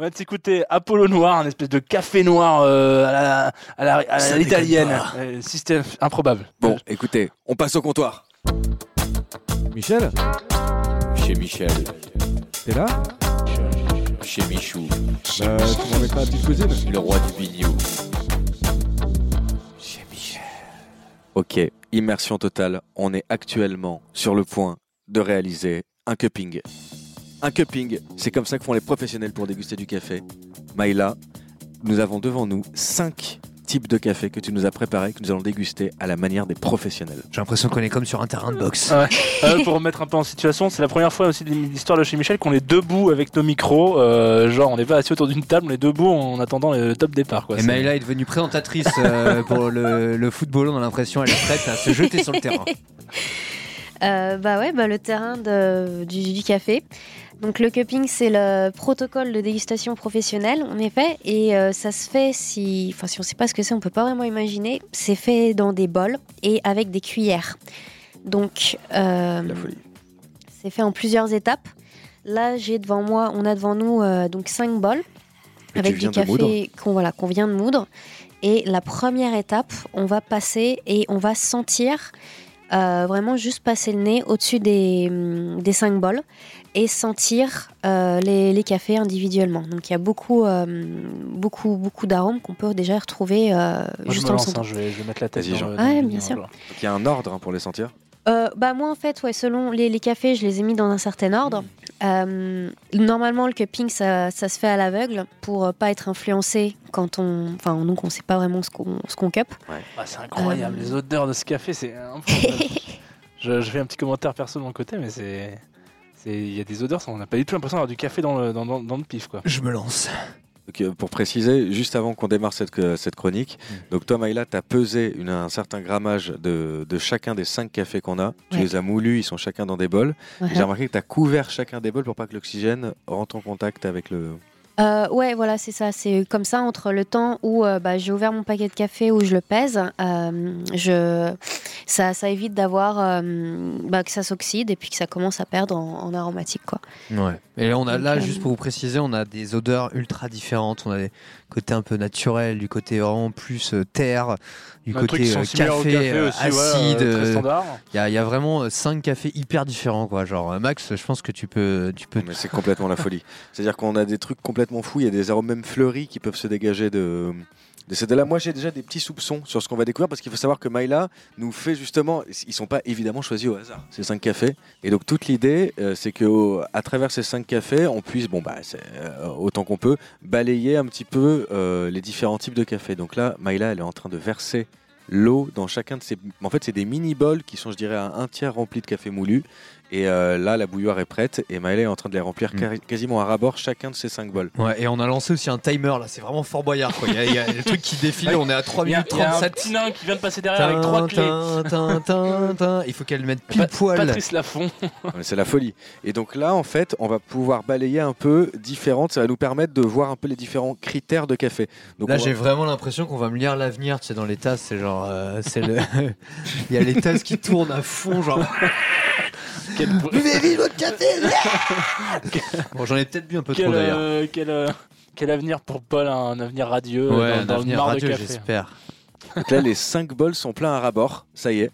On va s'écouter Apollo Noir, un espèce de café noir euh, à la, la, l'italienne. pas. Euh, système improbable. Bon, écoutez, on passe au comptoir. Michel Chez Michel, T'es là chez Michou, Bah, tu m'en mettras la petite cousine le roi du bignou. Ok, immersion totale. On est actuellement sur le point de réaliser un cupping. Un cupping, c'est comme ça que font les professionnels pour déguster du café. Maïla, nous avons devant nous 5 types de café que tu nous as préparés, que nous allons déguster à la manière des professionnels. J'ai l'impression qu'on est comme sur un terrain de boxe. Ouais. Euh, pour remettre un peu en situation, c'est la première fois aussi de l'histoire de chez Michel qu'on est debout avec nos micros. euh, genre, on n'est pas assis autour d'une table, on est debout en attendant le top départ. Quoi. Et Maïla est devenue présentatrice euh, [laughs] pour le, le football. On a l'impression qu'elle est prête à se jeter sur le terrain. [laughs] Euh, bah ouais, bah le terrain de- du, du café. Donc le cupping, c'est le protocole de dégustation professionnelle, en effet, et euh, ça se fait si, enfin si on sait pas ce que c'est, on peut pas vraiment imaginer. C'est fait dans des bols et avec des cuillères. Donc euh, c'est fait en plusieurs étapes. Là, j'ai devant moi, on a devant nous euh, donc cinq bols avec du café qu'on voilà, qu'on vient de moudre. Et la première étape, on va passer et on va sentir euh, vraiment juste passer le nez au-dessus des, hum, des cinq bols et sentir euh, les, les cafés individuellement. Donc il y a beaucoup, euh, beaucoup, beaucoup d'arômes qu'on peut déjà retrouver euh, Moi, je juste me en le lance, sentant. hein, je, vais, je vais mettre la tête dans Ouais, le bien sûr. Donc il y a un ordre hein, pour les sentir. Euh, bah moi en fait ouais selon les, les cafés je les ai mis dans un certain ordre. Euh, normalement le cupping ça, ça se fait à l'aveugle pour euh, pas être influencé quand on enfin donc on sait pas vraiment ce qu'on ce qu'on cup. Ah, c'est incroyable, Euh. les odeurs de ce café, c'est [laughs] je, je fais un petit commentaire perso de mon côté, mais c'est. Il y a des odeurs, on n'a pas du tout l'impression d'avoir du café dans le, dans, dans- dans le pif. Quoi. Je me lance. Donc, euh, pour préciser, juste avant qu'on démarre cette, euh, cette chronique, Mm. donc toi Maïla, tu as pesé une- un certain grammage de, de chacun des cinq cafés qu'on a. Tu Ouais. les as moulus, ils sont chacun dans des bols. J'ai remarqué que tu as couvert chacun des bols pour pas que l'oxygène rentre en contact avec le... Euh, ouais, voilà, c'est ça. C'est comme ça entre le temps où euh, bah, j'ai ouvert mon paquet de café, où je le pèse, euh, je... ça, ça évite d'avoir euh, bah, que ça s'oxyde et puis que ça commence à perdre en, en aromatique. Quoi. Ouais. Et là, on a là juste pour vous préciser, on a des odeurs ultra différentes. On a des côtés un peu naturels, du côté vraiment plus euh, terre, du Un côté euh, au café, euh, aussi, ouais, acide. euh, très euh, standard. Il y, a- il y a vraiment cinq cafés hyper différents, quoi. Genre, Max, je pense que tu peux, tu peux. Mais c'est complètement la folie. [laughs] C'est-à-dire qu'on a des trucs complètement fous, il y a des arômes même fleuris qui peuvent se dégager de... de ces là Moi j'ai déjà des petits soupçons sur ce qu'on va découvrir parce qu'il faut savoir que Maïla nous fait justement, ils sont pas évidemment choisis au hasard, ces cinq cafés. Et donc toute l'idée euh, c'est que à travers ces cinq cafés, on puisse, bon bah euh, autant qu'on peut, balayer un petit peu euh, les différents types de café. Donc là, Maïla elle est en train de verser l'eau dans chacun de ces... En fait c'est des mini-bols qui sont je dirais à un tiers remplis de café moulu. Et euh, là, la bouilloire est prête et Maëlle est en train de les remplir Mm. quasi- quasiment à rabord chacun de ces cinq bols. Ouais, et on a lancé aussi un timer là, c'est vraiment Fort Boyard quoi. Il y a, il y a le truc qui défile, on est à 3 Il y a, minutes il y a un 37. petit nain qui vient de passer derrière avec trois clés. Tin, tin, tin, tin. Il faut qu'elle mette pile poil. Patrice Lafont. [laughs] C'est la folie. Et donc là, en fait, on va pouvoir balayer un peu différentes. Ça va nous permettre de voir un peu les différents critères de café. Donc Là, j'ai vraiment l'impression qu'on va me lire l'avenir, tu sais, dans les tasses, c'est genre, euh, c'est le, [laughs] il y a les tasses qui tournent à fond, genre. [laughs] Quel, Buvez vite votre café. [laughs] bon, j'en ai peut-être bu un peu quel, trop d'ailleurs. euh, quel, euh, quel avenir pour Paul, un avenir radieux Ouais, dans, un dans le avenir de radieux, café. j'espère. donc là, les cinq bols sont pleins à rabord. Ça y est.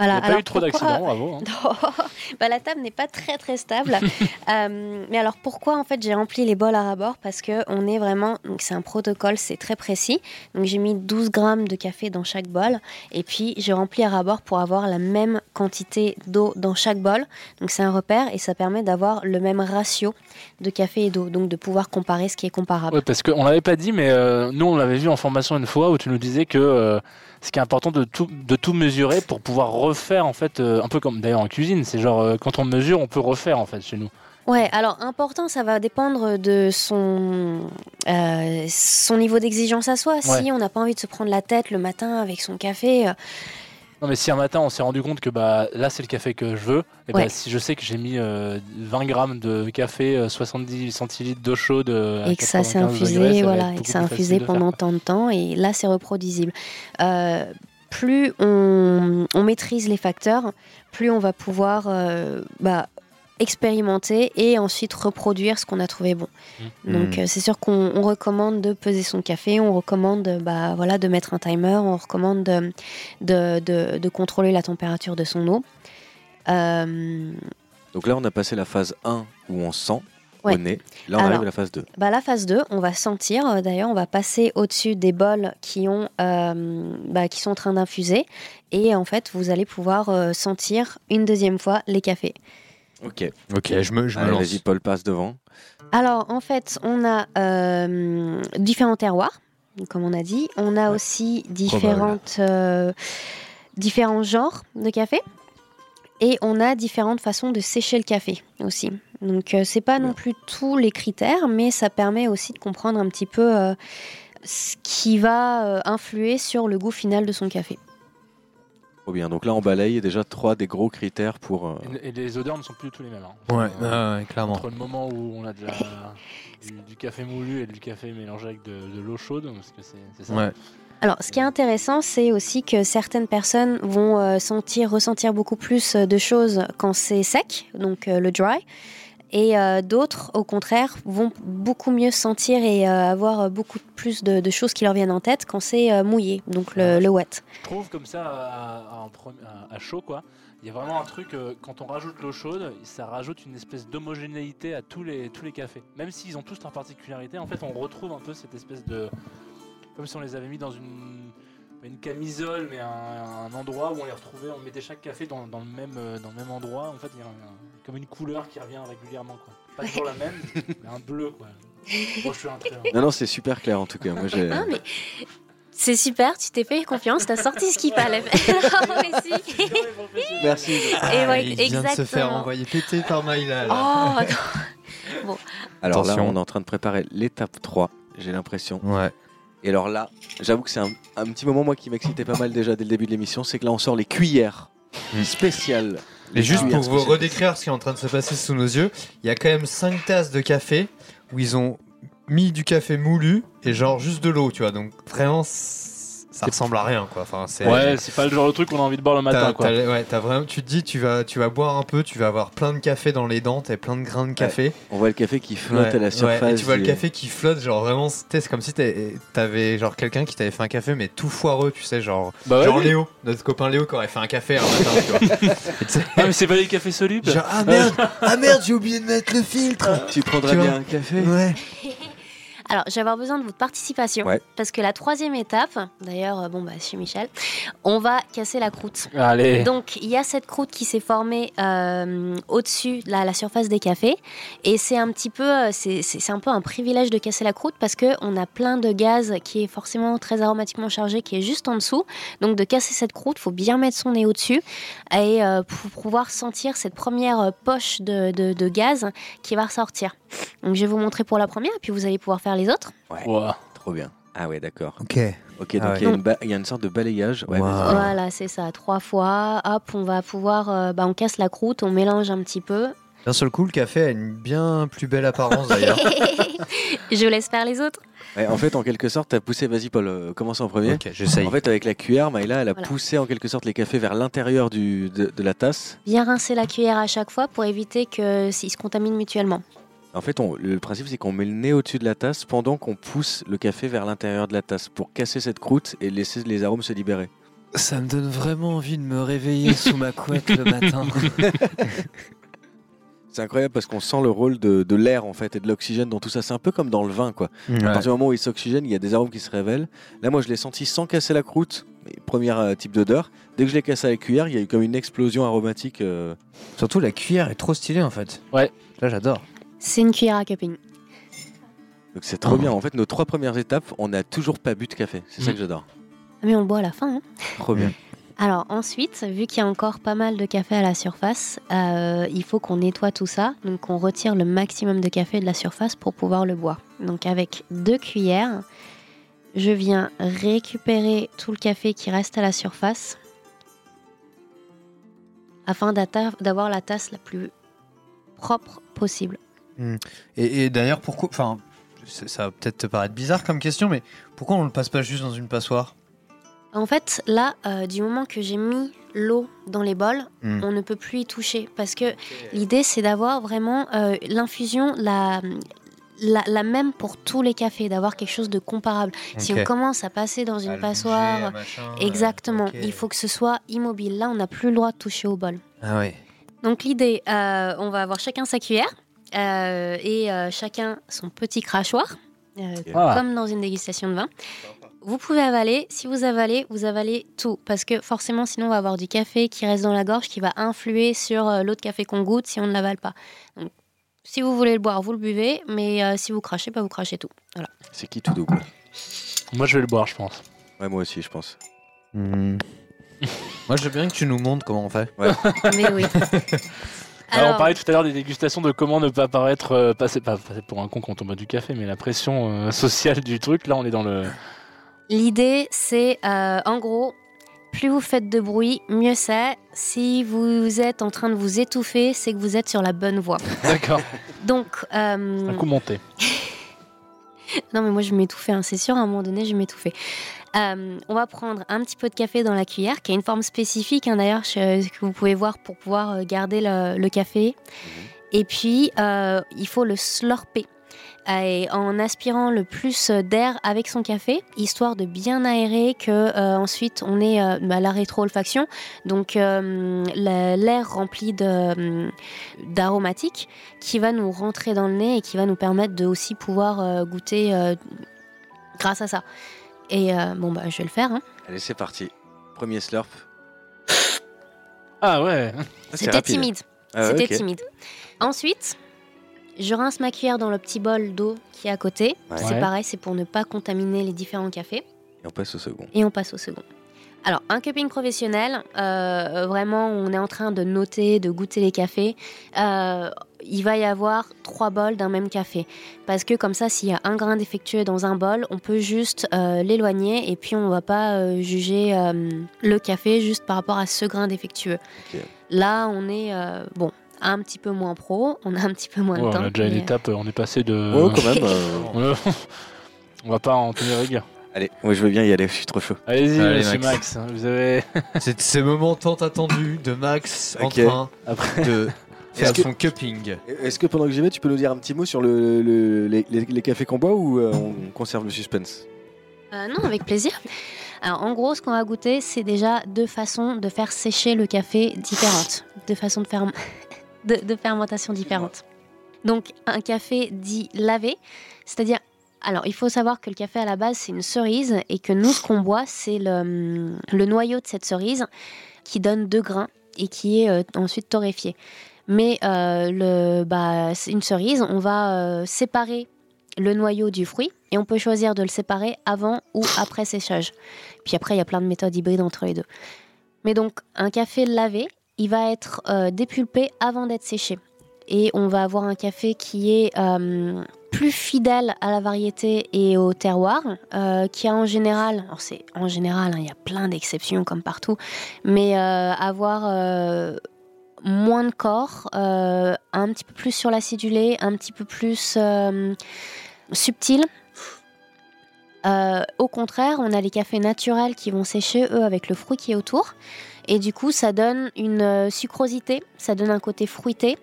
Il n'y a pas Alors, eu trop pourquoi- d'accidents, bravo. hein. [laughs] Bah, la table n'est pas très très stable. [laughs] Euh, mais alors pourquoi en fait j'ai rempli les bols à rabord Parce que on est vraiment donc c'est un protocole, c'est très précis. Donc j'ai mis 12 grammes de café dans chaque bol et puis j'ai rempli à rabord pour avoir la même quantité d'eau dans chaque bol. Donc c'est un repère et ça permet d'avoir le même ratio de café et d'eau, donc de pouvoir comparer ce qui est comparable. Ouais, parce qu'on l'avait pas dit, mais euh, nous on l'avait vu en formation une fois où tu nous disais que euh, ce qui est important de tout, de tout mesurer pour pouvoir refaire en fait, euh, un peu comme d'ailleurs en cuisine, c'est genre euh, quand on mesure, on peut refaire en fait chez nous. Ouais, alors important, ça va dépendre de son, euh, son niveau d'exigence à soi. Ouais. Si on n'a pas envie de se prendre la tête le matin avec son café, Non mais si un matin on s'est rendu compte que bah là c'est le café que je veux, et Ouais. bah, si je sais que j'ai mis euh, 20 grammes de café, euh, 70 centilitres d'eau chaude euh, et que ça s'est 95 infusé, degrés, ça va voilà, et que ça infusé faire, pendant tant de temps, et là c'est reproduisible. Euh, plus on, on maîtrise les facteurs, plus on va pouvoir euh, bah, expérimenter et ensuite reproduire ce qu'on a trouvé bon. Donc Mm. euh, c'est sûr qu'on on recommande de peser son café, on recommande bah, voilà, de mettre un timer, on recommande de, de, de- de contrôler la température de son eau. Euh, Donc là, on a passé la phase 1 où on sent Ouais. au nez. Là, on Alors, arrive à la phase 2. bah, la phase 2, on va sentir, euh, d'ailleurs, on va passer au-dessus des bols qui, ont, euh, bah, qui sont en train d'infuser. Et en fait, vous allez pouvoir sentir une deuxième fois les cafés. Ok. Ok, je me, je me lance. Vas-y, Paul, passe devant. Alors, en fait, on a euh, différents terroirs, comme on a dit. On a aussi différentes, euh, différents genres de café. Et on a différentes façons de sécher le café aussi. Donc, euh, c'est pas non plus tous les critères, mais ça permet aussi de comprendre un petit peu euh, ce qui va euh, influer sur le goût final de son café. Trop bien. Donc là, on balaye déjà trois des gros critères pour. euh, Et, et les odeurs ne sont plus du tout les mêmes. hein. Ouais, Euh, ouais, ouais, clairement. Entre le moment où on a de la- du, du café moulu et du café mélangé avec de, de l'eau chaude, parce que c'est c'est ça. Ouais. Alors, ce qui est intéressant, c'est aussi que certaines personnes vont euh, sentir, ressentir beaucoup plus euh, de choses quand c'est sec, donc euh, le dry, et euh, d'autres, au contraire, vont beaucoup mieux sentir et euh, avoir euh, beaucoup plus de, de choses qui leur viennent en tête quand c'est euh, mouillé, donc le, le wet. Je trouve comme ça à, chaud quoi. Il y a vraiment un truc quand on rajoute l'eau chaude, ça rajoute une espèce d'homogénéité à tous les tous les cafés. Même s'ils ont tous leur particularité, en fait on retrouve un peu cette espèce de comme si on les avait mis dans une une camisole mais un, un endroit où on les retrouvait, on mettait chaque café dans, dans le même euh, dans le même endroit. En fait, il y a un- comme une couleur qui revient régulièrement quoi. Pas toujours la même, [laughs] mais un bleu quoi. Moi je suis un très Non, non, c'est super clair en tout cas. Moi, j'ai. Ah, mais c'est super, tu t'es fait confiance, t'as sorti ce qu'il fallait. [laughs] [laughs] Non. Merci. Et ouais, il vient de se faire envoyer péter par Maïla. là. Oh, non. Alors là, Attention. on est en train de préparer l'étape 3, j'ai l'impression. Ouais. Et alors là, j'avoue que c'est un, un petit moment, moi, qui m'excitait pas mal déjà dès le début de l'émission, c'est que là, on sort les cuillères Mm. spéciales. Et juste pour vous redécrire ce qui est en train de se passer sous nos yeux, il y a quand même 5 tasses de café où ils ont mis du café moulu et genre juste de l'eau, tu vois. Donc vraiment, ça ressemble à rien, quoi. Enfin, c'est. Ouais, c'est pas le genre de truc qu'on a envie de boire le matin T'as- quoi. t'as- ouais, t'as vraiment, tu te dis, tu vas, tu vas boire un peu, tu vas avoir plein de café dans les dents, t'as plein de grains de café. On voit le café qui flotte Ouais, à la ouais, surface. et tu vois le café qui flotte, genre vraiment, c'est comme si t'avais t'avais genre quelqu'un qui t'avait fait un café, mais tout foireux, tu sais, genre, Bah ouais, genre oui. Léo, notre copain Léo qui aurait fait un café un matin, tu vois. [laughs] Ah mais c'est pas les cafés solubles. genre, ah merde, [laughs] ah merde, j'ai oublié de mettre le filtre. Tu prendrais Tu bien un café Ouais. Alors, je vais avoir besoin de votre participation. Ouais. Parce que la troisième étape, d'ailleurs, euh, bon, bah, chez Michel, on va casser la croûte. Allez. Donc, il y a cette croûte qui s'est formée euh, au-dessus de la, la surface des cafés. Et c'est un petit peu, euh, c'est un peu un privilège de casser la croûte parce qu'on a plein de gaz qui est forcément très aromatiquement chargé, qui est juste en dessous. Donc, de casser cette croûte, il faut bien mettre son nez au-dessus et euh, pour pouvoir sentir cette première poche de, de- de gaz qui va ressortir. Donc, je vais vous montrer pour la première, puis vous allez pouvoir faire les autres. Ouais, trop bien. Ah ouais, d'accord. Ok. Ok, donc Ah ouais. il y, a une ba- il y a une sorte de balayage. Ouais, Wow. vas-y. Voilà, c'est ça, trois fois. Hop, on va pouvoir, euh, bah, on casse la croûte, on mélange un petit peu. D'un seul coup, le café a une bien plus belle apparence d'ailleurs. [laughs] je laisse faire les autres. Ouais, en fait, en quelque sorte, t'as poussé, vas-y Paul, euh, commence en premier. ok, j'essaye. En fait, avec la cuillère, Maïla, elle a Voilà. poussé en quelque sorte les cafés vers l'intérieur du- de, de la tasse. Bien rincer la cuillère à chaque fois pour éviter que s'ils se contaminent mutuellement. En fait, on- le principe, c'est qu'on met le nez au-dessus de la tasse pendant qu'on pousse le café vers l'intérieur de la tasse pour casser cette croûte et laisser les arômes se libérer. Ça me donne vraiment envie de me réveiller sous ma couette le matin. [laughs] C'est incroyable parce qu'on sent le rôle de, de l'air en fait et de l'oxygène dans tout ça. C'est un peu comme dans le vin quoi. À partir du moment où il s'oxygène, il y a des arômes qui se révèlent. Là, moi, je l'ai senti sans casser la croûte. Premier euh, type d'odeur. Dès que je l'ai cassé à la cuillère, il y a eu comme une explosion aromatique. euh. Surtout la cuillère est trop stylée en fait. Ouais. Là j'adore. C'est une cuillère à cupping. Donc c'est trop bien. En fait, nos trois premières étapes, on n'a toujours pas bu de café. C'est ça Mm. que j'adore. Mais on le boit à la fin. hein. Trop bien. [laughs] Alors ensuite, vu qu'il y a encore pas mal de café à la surface, euh, il faut qu'on nettoie tout ça. Donc on retire le maximum de café de la surface pour pouvoir le boire. Donc avec deux cuillères, je viens récupérer tout le café qui reste à la surface afin d'avoir la tasse la plus propre possible. Et, et d'ailleurs pourquoi, enfin, ça va peut-être te paraître bizarre comme question, mais pourquoi on le passe pas juste dans une passoire? En fait, là, euh, du moment que j'ai mis l'eau dans les bols, Mm. on ne peut plus y toucher parce que l'idée c'est d'avoir vraiment euh, l'infusion la, la, la même pour tous les cafés, d'avoir quelque chose de comparable. Si on commence à passer dans une À passoire, machin, euh, exactement, il faut que ce soit immobile. Là, on n'a plus le droit de toucher au bol. Ah ouais. Donc l'idée, euh, on va avoir chacun sa cuillère euh, et euh, chacun son petit crachoir, euh, Ah. comme dans une dégustation de vin. Vous pouvez avaler. Si vous avalez, vous avalez tout. Parce que forcément, sinon, on va avoir du café qui reste dans la gorge, qui va influer sur l'autre café qu'on goûte si on ne l'avale pas. Donc, si vous voulez le boire, vous le buvez. Mais euh, si vous crachez pas, vous crachez tout. Voilà. C'est qui tout double? Moi, je vais le boire, je pense. Ouais, moi aussi, je pense. Hmm. [laughs] Moi, je veux bien que tu nous montres comment on fait. [laughs] Mais oui. [laughs] Alors, on parlait tout à l'heure des dégustations de comment ne pas paraître euh, passer, pas passer pour un con quand on boit du café, mais la pression euh, [laughs] sociale du truc. Là, on est dans le. L'idée, c'est euh, en gros, plus vous faites de bruit, mieux c'est. Si vous êtes en train de vous étouffer, c'est que vous êtes sur la bonne voie. [laughs] D'accord. Donc, euh, Un coup monté. [laughs] non mais moi je m'étouffais, hein, c'est sûr, à un moment donné je m'étouffais. Euh, on va prendre un petit peu de café dans la cuillère, qui a une forme spécifique hein, d'ailleurs que vous pouvez voir pour pouvoir euh, garder le, le café. Et puis euh, il faut le slurper. Et en aspirant le plus d'air avec son café, histoire de bien aérer que euh, ensuite on ait euh, bah, la rétro-olfaction, donc euh, la- l'air rempli d'aromatiques qui va nous rentrer dans le nez et qui va nous permettre de aussi pouvoir goûter grâce à ça. Et euh, bon bah je vais le faire. hein. Allez, c'est parti. Premier slurp. [laughs] Ah ouais. Ah, c'est C'était timide. Ah ouais, C'était timide. Ensuite, je rince ma cuillère dans le petit bol d'eau qui est à côté. Ouais. C'est Ouais. pareil, c'est pour ne pas contaminer les différents cafés. Et on passe au second. Et on passe au second. Alors, un cupping professionnel, euh, vraiment, on est en train de noter, de goûter les cafés. Euh, il va y avoir trois bols d'un même café. Parce que comme ça, s'il y a un grain défectueux dans un bol, on peut juste euh, l'éloigner et puis on va pas euh, juger euh, le café juste par rapport à ce grain défectueux. Là, on est, euh, bon, un petit peu moins pro, on a un petit peu moins Ouais, de temps. on a déjà une étape, on est passé de. Oh, quand même. euh, On [laughs] on va pas en tenir rigueur. Allez, moi je veux bien y aller, je suis trop chaud. Allez-y, Allez, monsieur Max. Max. Vous avez. [laughs] C'est ce moment tant attendu de Max en train Après. de [laughs] faire que- son cupping. Est-ce que pendant que j'y vais, tu peux nous dire un petit mot sur le, le- les, les- les cafés qu'on boit ou euh, on conserve le suspense? Euh, non, avec plaisir. Alors, en gros, ce qu'on va goûter, c'est déjà deux façons de faire sécher le café différentes, deux façons de, ferm- [laughs] de, de fermentation différentes. Donc, un café dit lavé, c'est-à-dire, alors, il faut savoir que le café à la base, c'est une cerise et que nous, ce qu'on boit, c'est le, le noyau de cette cerise qui donne deux grains et qui est euh, ensuite torréfié. Mais euh, le, bah, une cerise, on va euh, séparer le noyau du fruit et on peut choisir de le séparer avant ou après séchage. Puis après, il y a plein de méthodes hybrides entre les deux. Mais donc, un café lavé, il va être dépulpé avant d'être séché. Et on va avoir un café qui est euh, plus fidèle à la variété et au terroir, euh, qui a en général, alors c'est en général, hein, il y a plein d'exceptions comme partout, mais euh, avoir euh, moins de corps, un petit peu plus sur l'acidulé, un petit peu plus subtil. Au contraire, on a les cafés naturels qui vont sécher, eux, avec le fruit qui est autour. Et du coup, ça donne une sucrosité, ça donne un côté fruité,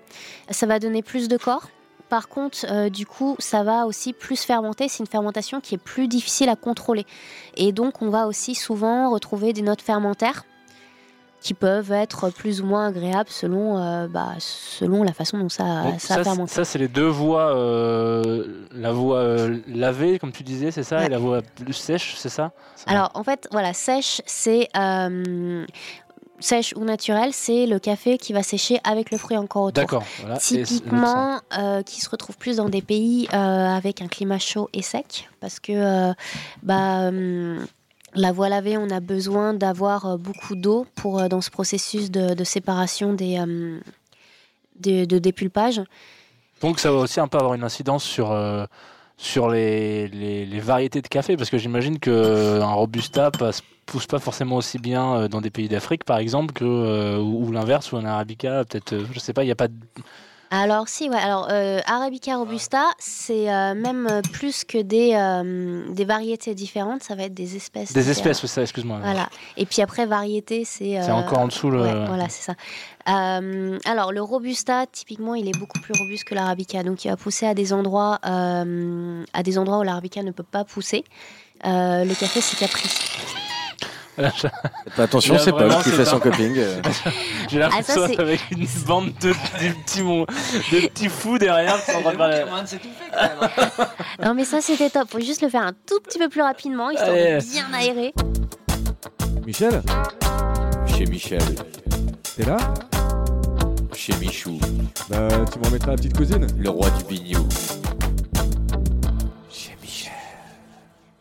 ça va donner plus de corps. Par contre, euh, du coup, ça va aussi plus fermenter. C'est une fermentation qui est plus difficile à contrôler. Et donc, on va aussi souvent retrouver des notes fermentaires qui peuvent être plus ou moins agréables selon, euh, bah, selon la façon dont ça, Donc, ça, ça, fermente. c'est- ça, c'est les deux voies. euh, la voie euh, lavée, comme tu disais, c'est ça, Ouais. et la voie plus sèche, c'est ça? Alors en fait, voilà, sèche, c'est sèche ou naturel, c'est le café qui va sécher avec le fruit encore autour. D'accord. Voilà. Typiquement, euh, qui se retrouve plus dans des pays euh, avec un climat chaud et sec, parce que euh, bah, hum, la voie lavée, on a besoin d'avoir beaucoup d'eau pour dans ce processus de, de séparation des hum, de, de dépulpage. Donc ça va aussi un peu avoir une incidence sur, sur les, les, les variétés de café, parce que j'imagine qu'un Robusta passe pousse pas forcément aussi bien euh, dans des pays d'Afrique, par exemple, que, euh, ou, ou l'inverse, ou un Arabica, peut-être, euh, je sais pas, il n'y a pas de... Alors si, ouais. Alors euh, Arabica Robusta, c'est euh, même euh, plus que des, euh, des variétés différentes, ça va être des espèces. Des espèces, oui, ça, excuse-moi. Voilà. Et puis après, variété, c'est. C'est encore en dessous le. ouais, voilà, c'est ça. Alors, le Robusta, typiquement, il est beaucoup plus robuste que l'Arabica. Donc, il va pousser à des endroits, à des endroits où l'Arabica ne peut pas pousser. Le café, c'est caprice. Attention, c'est Paul qui fait pas- son coping. [laughs] J'ai l'impression Ah, ça, c'est- avec une [laughs] bande de, de petits, mon- de petits fous derrière qui sont c'est tout fait quand même. [laughs] Non, mais ça, c'était top. Faut juste le faire un tout petit peu plus rapidement, histoire Allez. de bien aérer. Michel, Chez Michel. t'es là Chez Michou. Bah, tu m'en mettras la petite cousine Le roi du bignou.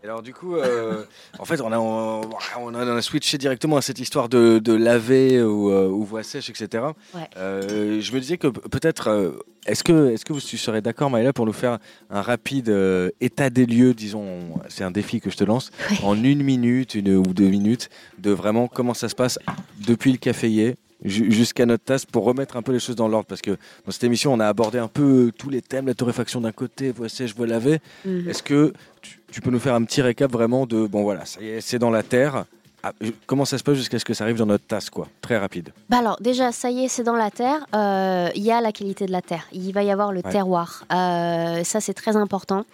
Alors du coup, euh, [laughs] en fait, on a, on, on a, switché directement à cette histoire de, de laver ou, euh, ou voie sèche, etc. Ouais. Euh, je me disais que peut-être, euh, est-ce que, est-ce que vous- tu serais d'accord, Maëla, pour nous faire un rapide état des lieux, disons, c'est un défi que je te lance, Ouais. en une minute, une ou deux minutes, de vraiment comment ça se passe depuis le caféier jusqu'à notre tasse pour remettre un peu les choses dans l'ordre parce que dans cette émission on a abordé un peu tous les thèmes la torréfaction d'un côté voie sèche voie lavée Mhm. est-ce que tu, tu peux nous faire un petit récap vraiment de bon voilà, ça y est, c'est dans la terre. Ah, comment ça se passe jusqu'à ce que ça arrive dans notre tasse quoi Très rapide. Bah alors déjà, ça y est, c'est dans la terre. Euh, Il y a la qualité de la terre. Il va y avoir le Ouais. terroir. Euh, ça, c'est très important.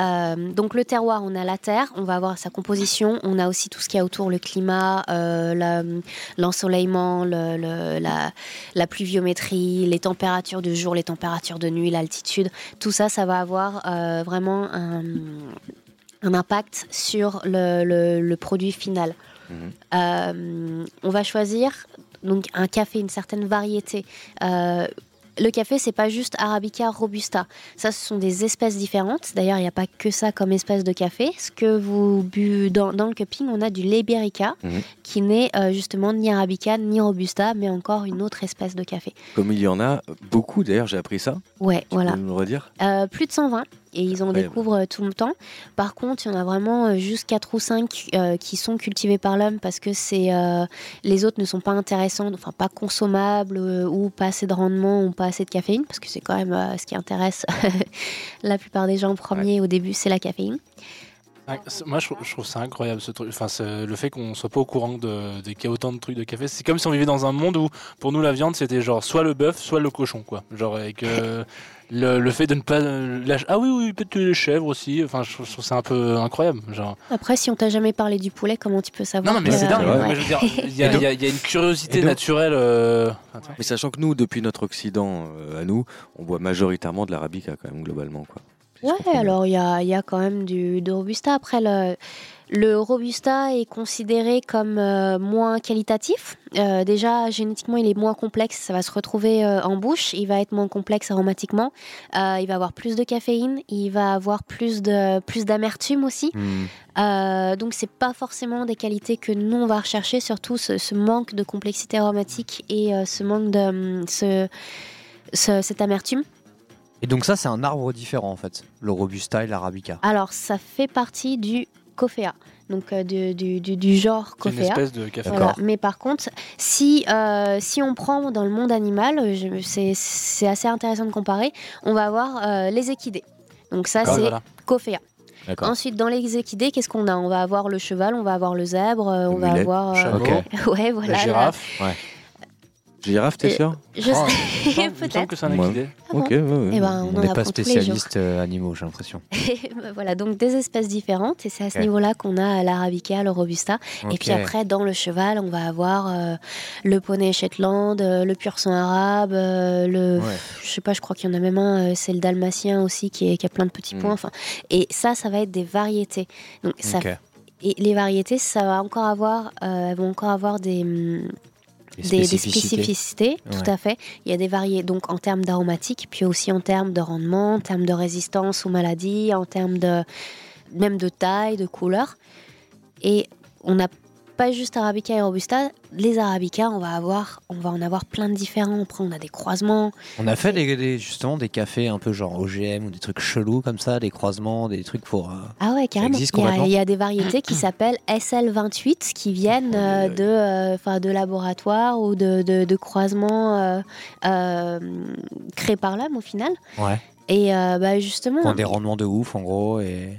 Euh, donc le terroir, on a la terre. On va avoir sa composition. On a aussi tout ce qu'il y a autour, le climat, euh, l'ensoleillement, le- le- la, la pluviométrie, les températures du jour, les températures de nuit, l'altitude. Tout ça, ça va avoir euh, vraiment un, un impact sur le produit final. Euh, on va choisir donc un café, une certaine variété. Euh, le café, c'est pas juste Arabica, Robusta. Ça, ce sont des espèces différentes. D'ailleurs, il n'y a pas que ça comme espèce de café. Ce que vous buvez dans, dans le cupping, on a du Liberica, Mhm. qui n'est euh, justement ni Arabica ni Robusta, mais encore une autre espèce de café. Comme il y en a beaucoup d'ailleurs, j'ai appris ça. Ouais, Tu voilà. peux nous le redire? Euh, plus de 120 et ils en découvrent euh, tout le temps. Par contre, il y en a vraiment euh, juste 4 ou 5 qui sont cultivés par l'homme parce que c'est euh, les autres ne sont pas intéressants, enfin pas consommables euh, ou pas assez de rendement ou pas assez de caféine parce que c'est quand même euh, ce qui intéresse [laughs] la plupart des gens en premier au début, c'est la caféine. Moi, je, trouve- je trouve ça incroyable ce truc. Enfin, le fait qu'on soit pas au courant de, de qu'il y a autant de trucs de café, c'est comme si on vivait dans un monde où, pour nous, la viande, c'était genre soit le bœuf, soit le cochon, quoi. Genre avec euh, le, le fait de ne pas lâcher. Ah oui, oui, peut-être les chèvres aussi. Enfin, je trouve, je trouve ça un peu incroyable. Genre. Après, si on t'a jamais parlé du poulet, comment tu peux savoir Non, non, mais c'est dingue. je veux dire, il y, a- Et y y une curiosité et naturelle. euh, attends. Mais sachant que nous, depuis notre Occident euh, à nous, on boit majoritairement de l'arabica quand même globalement quoi. Ouais, alors il y a, il y a quand même du, de Robusta. Après, le, le Robusta est considéré comme euh, moins qualitatif. Euh, déjà, génétiquement, il est moins complexe. Ça va se retrouver euh, en bouche. Il va être moins complexe aromatiquement. Il va avoir plus de caféine. Il va avoir plus de plus d'amertume aussi. Euh, donc, c'est pas forcément des qualités que nous on va rechercher. Surtout ce, ce manque de complexité aromatique et ce manque de ce, ce- cette amertume. Et donc ça, c'est un arbre différent en fait, le robusta et l'arabica. Alors, ça fait partie du Coffea, donc euh, du, du- du- du genre C'est une Coffea. espèce de café. Voilà. Mais par contre, si, euh, si on prend dans le monde animal, je- c'est c'est assez intéressant de comparer, on va avoir euh, les équidés. Donc ça, c'est voilà. Coffea. D'accord. Ensuite, dans les équidés, qu'est-ce qu'on a? On va avoir le cheval, on va avoir le zèbre, euh, on va avoir... euh, Chameau, Ok. [laughs] ouais, voilà. la la- girafe. Girafe, t'es Et- sûr Je Oh, sais, [laughs] semble peut-être. que c'est un Ouais. Ah bon Ok, ouais, ouais. Eh ben, on n'est pas spécialiste euh, animaux, j'ai l'impression. [laughs] Bah voilà, donc des espèces différentes, et c'est à ce niveau-là qu'on a l'arabica, le robusta. Et puis après, dans le cheval, on va avoir euh, le poney Shetland, euh, le pur sang arabe, euh, le. Ouais. Je sais pas, je crois qu'il y en a même un, euh, c'est le dalmatien aussi qui, est- qui a plein de petits Mm. points. Enfin, et ça, ça va être des variétés. Donc, ça, et les variétés, ça va encore avoir, euh, elles vont encore avoir des. Des, spécificités. tout à fait. Il y a des variés donc en termes d'aromatique, puis aussi en termes de rendement, en termes de résistance aux maladies, en termes de même de taille, de couleur. Et on n'a pas juste Arabica et Robusta. Les Arabica, on va avoir, on va en avoir plein de différents. Après, on a des croisements. On a fait des, des- justement des cafés un peu genre OGM ou des trucs chelous comme ça, des croisements, des trucs pour. euh, Ah ouais, carrément. Il y, a, y des variétés qui [clears throat] s'appellent SL28 qui viennent euh, de, euh, enfin, de laboratoires ou de, de, de croisements créés par l'homme au final. Ouais. Et euh, bah, justement, des rendements de ouf en gros. Et...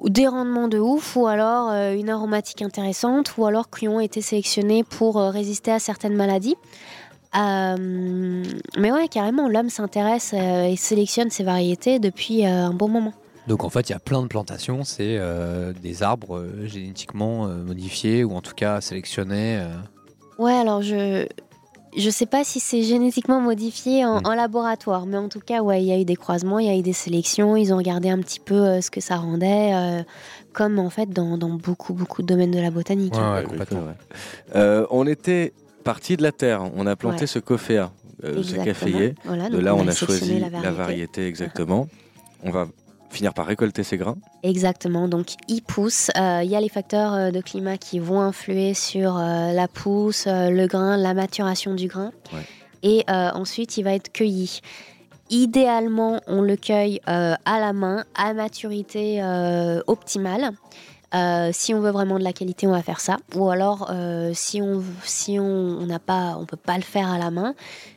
ou des rendements de ouf, ou alors euh, une aromatique intéressante, ou alors qui ont été sélectionnés pour euh, résister à certaines maladies. Euh, mais ouais, carrément, l'homme s'intéresse et sélectionne ces variétés depuis un bon moment. Donc en fait, il y a plein de plantations, c'est des arbres génétiquement modifiés ou en tout cas sélectionnés. Ouais, alors je je sais pas si c'est génétiquement modifié en, Mm. en laboratoire, mais en tout cas, ouais, il y a eu des croisements, il y a eu des sélections, ils ont regardé un petit peu euh, ce que ça rendait, euh, comme en fait dans, dans beaucoup beaucoup de domaines de la botanique. Ouais, ouais, oui, complètement. c'est vrai. Euh, on était parti de la terre, on a planté Ouais. ce coffea, euh, ce caféier. Voilà, De là, on a choisi la la variété, exactement. On [laughs] va finir par récolter ces grains. Exactement, donc il pousse. Euh, Il y a les facteurs euh, de climat qui vont influer sur euh, la pousse, euh, le grain, la maturation du grain. Ouais. Et ensuite, il va être cueilli. Idéalement, on le cueille à la main, à maturité optimale. Euh, si on veut vraiment de la qualité, on va faire ça. Ou alors, euh, si on si on on n'a pas, on peut pas le faire à la main,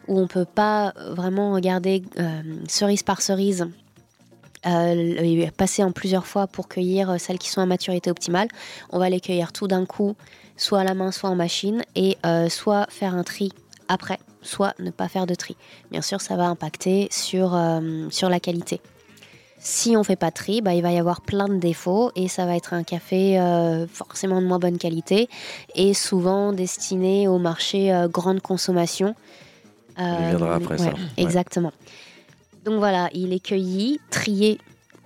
ou on peut pas vraiment regarder euh, cerise par cerise euh, passer en plusieurs fois pour cueillir euh, celles qui sont à maturité optimale. On va les cueillir tout d'un coup, soit à la main, soit en machine, et euh, soit faire un tri après, soit ne pas faire de tri. Bien sûr, ça va impacter sur, euh, sur la qualité. Si on fait pas de tri, bah, il va y avoir plein de défauts et ça va être un café forcément de moins bonne qualité et souvent destiné au marché grande consommation. On y viendra après ça. Exactement. Donc voilà, il est cueilli, trié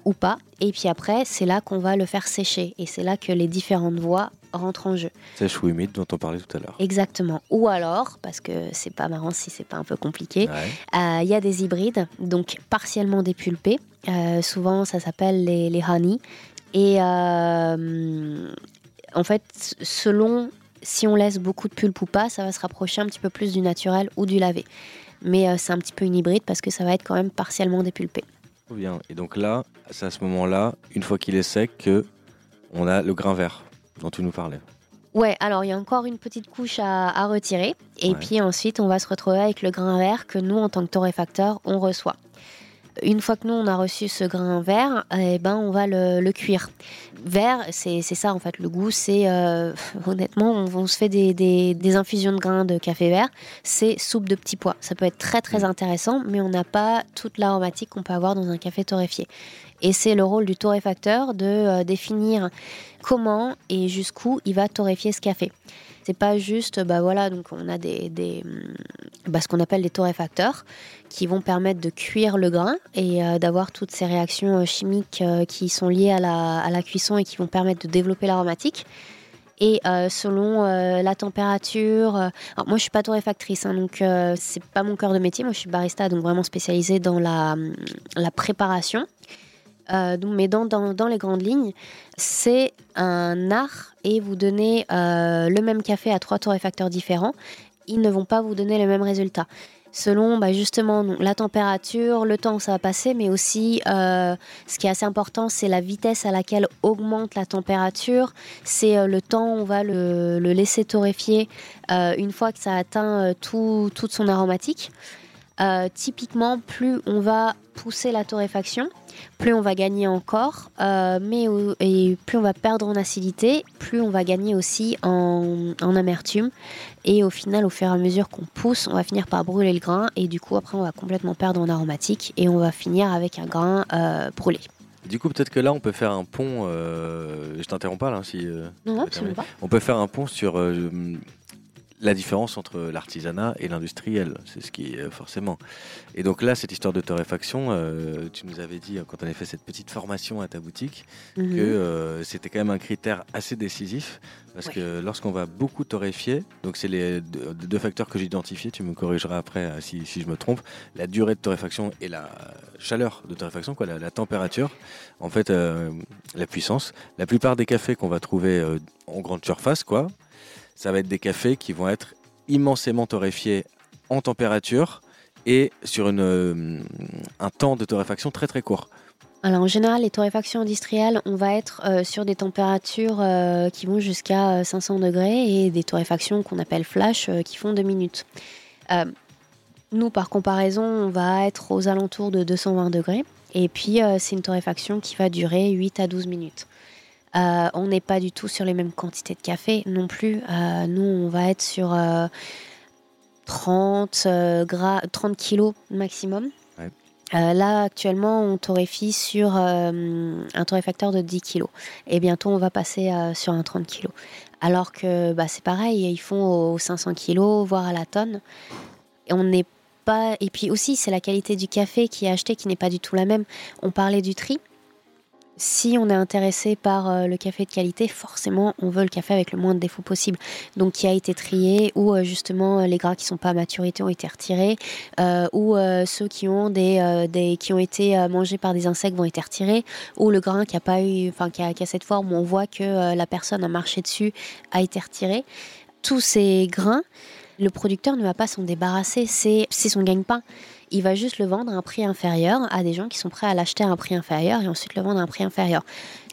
ou pas, et puis après, c'est là qu'on va le faire sécher, et c'est là que les différentes voies rentrent en jeu. Sèche ou humide dont on parlait tout à l'heure. Exactement. Ou alors, parce que c'est pas marrant si c'est pas un peu compliqué, Ouais. euh, il y a des hybrides, donc partiellement dépulpés. Euh, souvent, ça s'appelle les, les honey. Et euh, en fait, selon si on laisse beaucoup de pulpe ou pas, ça va se rapprocher un petit peu plus du naturel ou du lavé. Mais euh, c'est un petit peu une hybride parce que ça va être quand même partiellement dépulpé. Bien. Et donc là, c'est à ce moment-là, une fois qu'il est sec, que on a le grain vert dont tu nous parlais. Ouais, alors il y a encore une petite couche à, à retirer. Et Ouais. puis ensuite, on va se retrouver avec le grain vert que nous, en tant que torréfacteur, on reçoit. Une fois que nous, on a reçu ce grain vert, eh ben, on va le, le cuire. Vert, c'est ça en fait, le goût, c'est euh, [laughs] honnêtement, on, on se fait des, des- des infusions de grains de café vert, c'est soupe de petits pois. Ça peut être très très intéressant, mais on n'a pas toute l'aromatique qu'on peut avoir dans un café torréfié. Et c'est le rôle du torréfacteur de euh, définir comment et jusqu'où il va torréfier ce café. C'est pas juste, bah voilà, donc on a des, des hum, bah, ce qu'on appelle les torréfacteurs qui vont permettre de cuire le grain et euh, d'avoir toutes ces réactions euh, chimiques euh, qui sont liées à la, à la cuisson et qui vont permettre de développer l'aromatique. Et selon la température, alors moi je suis pas torréfactrice, hein, donc c'est pas mon cœur de métier. Moi je suis barista, donc vraiment spécialisée dans la, hum, la préparation. Euh, mais dans, dans, dans les grandes lignes, c'est un art et vous donnez euh, le même café à trois torréfacteurs différents, ils ne vont pas vous donner le même résultat. Selon bah, justement la température, le temps où ça va passer, mais aussi euh, ce qui est assez important, c'est la vitesse à laquelle augmente la température, c'est le temps où on va le, laisser torréfier une fois que ça a atteint tout, toute son aromatique. Typiquement, plus on va pousser la torréfaction, plus on va gagner encore, euh, mais et plus on va perdre en acidité, plus on va gagner aussi en, en amertume. Et au final, au fur et à mesure qu'on pousse, on va finir par brûler le grain et du coup après on va complètement perdre en aromatique et on va finir avec un grain euh, brûlé. Du coup, peut-être que là, on peut faire un pont. euh, je t'interromps pas là, si. Non, non, absolument pas. On peut faire un pont sur la différence entre l'artisanat et l'industriel. C'est ce qui est euh, forcément. Et donc là, cette histoire de torréfaction, euh, tu nous avais dit euh, quand on avait fait cette petite formation à ta boutique Mhm. que euh, c'était quand même un critère assez décisif parce Ouais. que lorsqu'on va beaucoup torréfier, donc c'est les deux, deux facteurs que j'ai identifiés, tu me corrigeras après si, si je me trompe, la durée de torréfaction et la chaleur de torréfaction, quoi, la, la température, en fait, euh, la puissance. La plupart des cafés qu'on va trouver en grande surface, quoi, ça va être des cafés qui vont être immensément torréfiés en température et sur une, euh, un temps de torréfaction très très court. Alors en général, les torréfactions industrielles, on va être euh, sur des températures euh, qui vont jusqu'à euh, 500 degrés et des torréfactions qu'on appelle flash qui font 2 minutes. Nous, par comparaison, on va être aux alentours de 220 degrés. Et puis, c'est une torréfaction qui va durer 8 à 12 minutes. Euh, on n'est pas du tout sur les mêmes quantités de café non plus. Euh, nous, on va être sur euh, 30, euh, gras, 30 kilos maximum. Ouais. Euh, là, actuellement, on torréfie sur un torréfacteur de 10 kilos. Et bientôt, on va passer sur un 30 kilos. Alors que bah, c'est pareil, ils font aux 500 kilos, voire à la tonne. Et on n'est pas. Et puis aussi, c'est la qualité du café qui est acheté qui n'est pas du tout la même. On parlait du tri. Si on est intéressé par euh, le café de qualité, forcément, on veut le café avec le moins de défauts possible. Donc, qui a été trié, ou euh, justement euh, les gras qui sont pas à maturité ont été retirés, euh, ou ceux qui ont des, qui ont été mangés par des insectes vont être retirés, ou le grain qui a pas eu, enfin qui a, cette forme où on voit que la personne a marché dessus a été retiré. Tous ces grains, le producteur ne va pas s'en débarrasser, c'est son gagne-pain. Il va juste le vendre à un prix inférieur à des gens qui sont prêts à l'acheter à un prix inférieur et ensuite le vendre à un prix inférieur.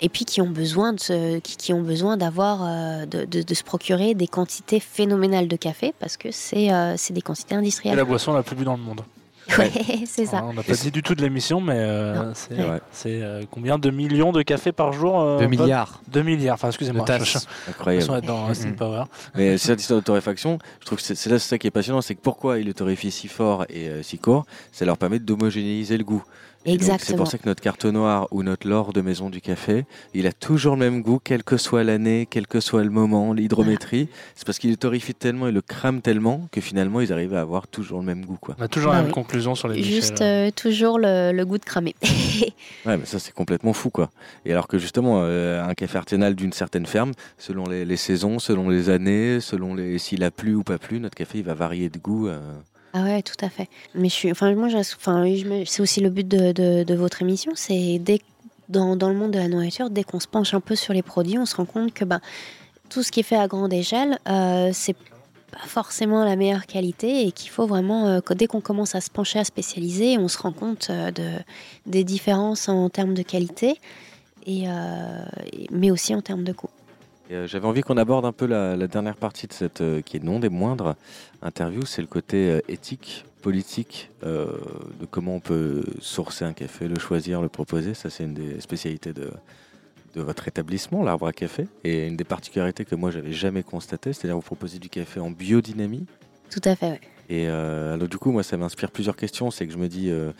Et puis qui ont besoin de se- qui, qui ont besoin d'avoir euh, de, de- se procurer des quantités phénoménales de café parce que c'est euh, des quantités industrielles. la boisson la plus bu dans le monde. Ouais, c'est ça. Ah, on n'a pas dit du tout de l'émission, mais euh, c'est Ouais. euh, combien de millions de cafés par jour euh, 2 Paul milliards 2 milliards, enfin excusez-moi. Incroyable. dans Austin Mhm. Power. Mais cette histoire de torréfaction, je trouve que c'est là c'est ça qui est passionnant, c'est que pourquoi ils le torréfient si fort et euh, si court, ça leur permet d'homogénéiser le goût. Donc, C'est Exactement. pour ça que notre carte noire ou notre l'or de maison du café, il a toujours le même goût, quelle que soit l'année, quel que soit le moment, l'hydrométrie. C'est parce qu'il le torréfie tellement, il le crame tellement que finalement ils arrivent à avoir toujours le même goût. Quoi. On a toujours Bah la même oui. conclusion sur les Juste Michel. euh, toujours le, le goût de cramer. [laughs] Ouais, mais ça c'est complètement fou quoi. Et alors que justement, euh, un café artisanal d'une certaine ferme, selon les, les saisons, selon les années, selon les s'il a plu ou pas plu, notre café il va varier de goût. euh. Ah ouais, tout à fait. Mais je suis, enfin moi, c'est aussi le but de, votre émission, c'est dès dans, le monde de la nourriture, dès qu'on se penche un peu sur les produits, on se rend compte que ben tout ce qui est fait à grande échelle, euh, c'est pas forcément la meilleure qualité et qu'il faut vraiment, euh, dès qu'on commence à se pencher, à spécialiser, on se rend compte euh, de, des différences en termes de qualité, et, euh, mais aussi en termes de coût. Euh, J'avais envie qu'on aborde un peu la, la dernière partie de cette, euh, qui est non des moindres, interview, c'est le côté euh, éthique, politique, de comment on peut sourcer un café, le choisir, le proposer. Ça, c'est une des spécialités de, de votre établissement, l'Arbre à Café. Et une des particularités que moi, j'avais jamais constatées, c'est-à-dire vous proposez du café en biodynamie. Tout à fait, ouais. Et euh, alors du coup, moi, ça m'inspire plusieurs questions. C'est que je me dis, euh,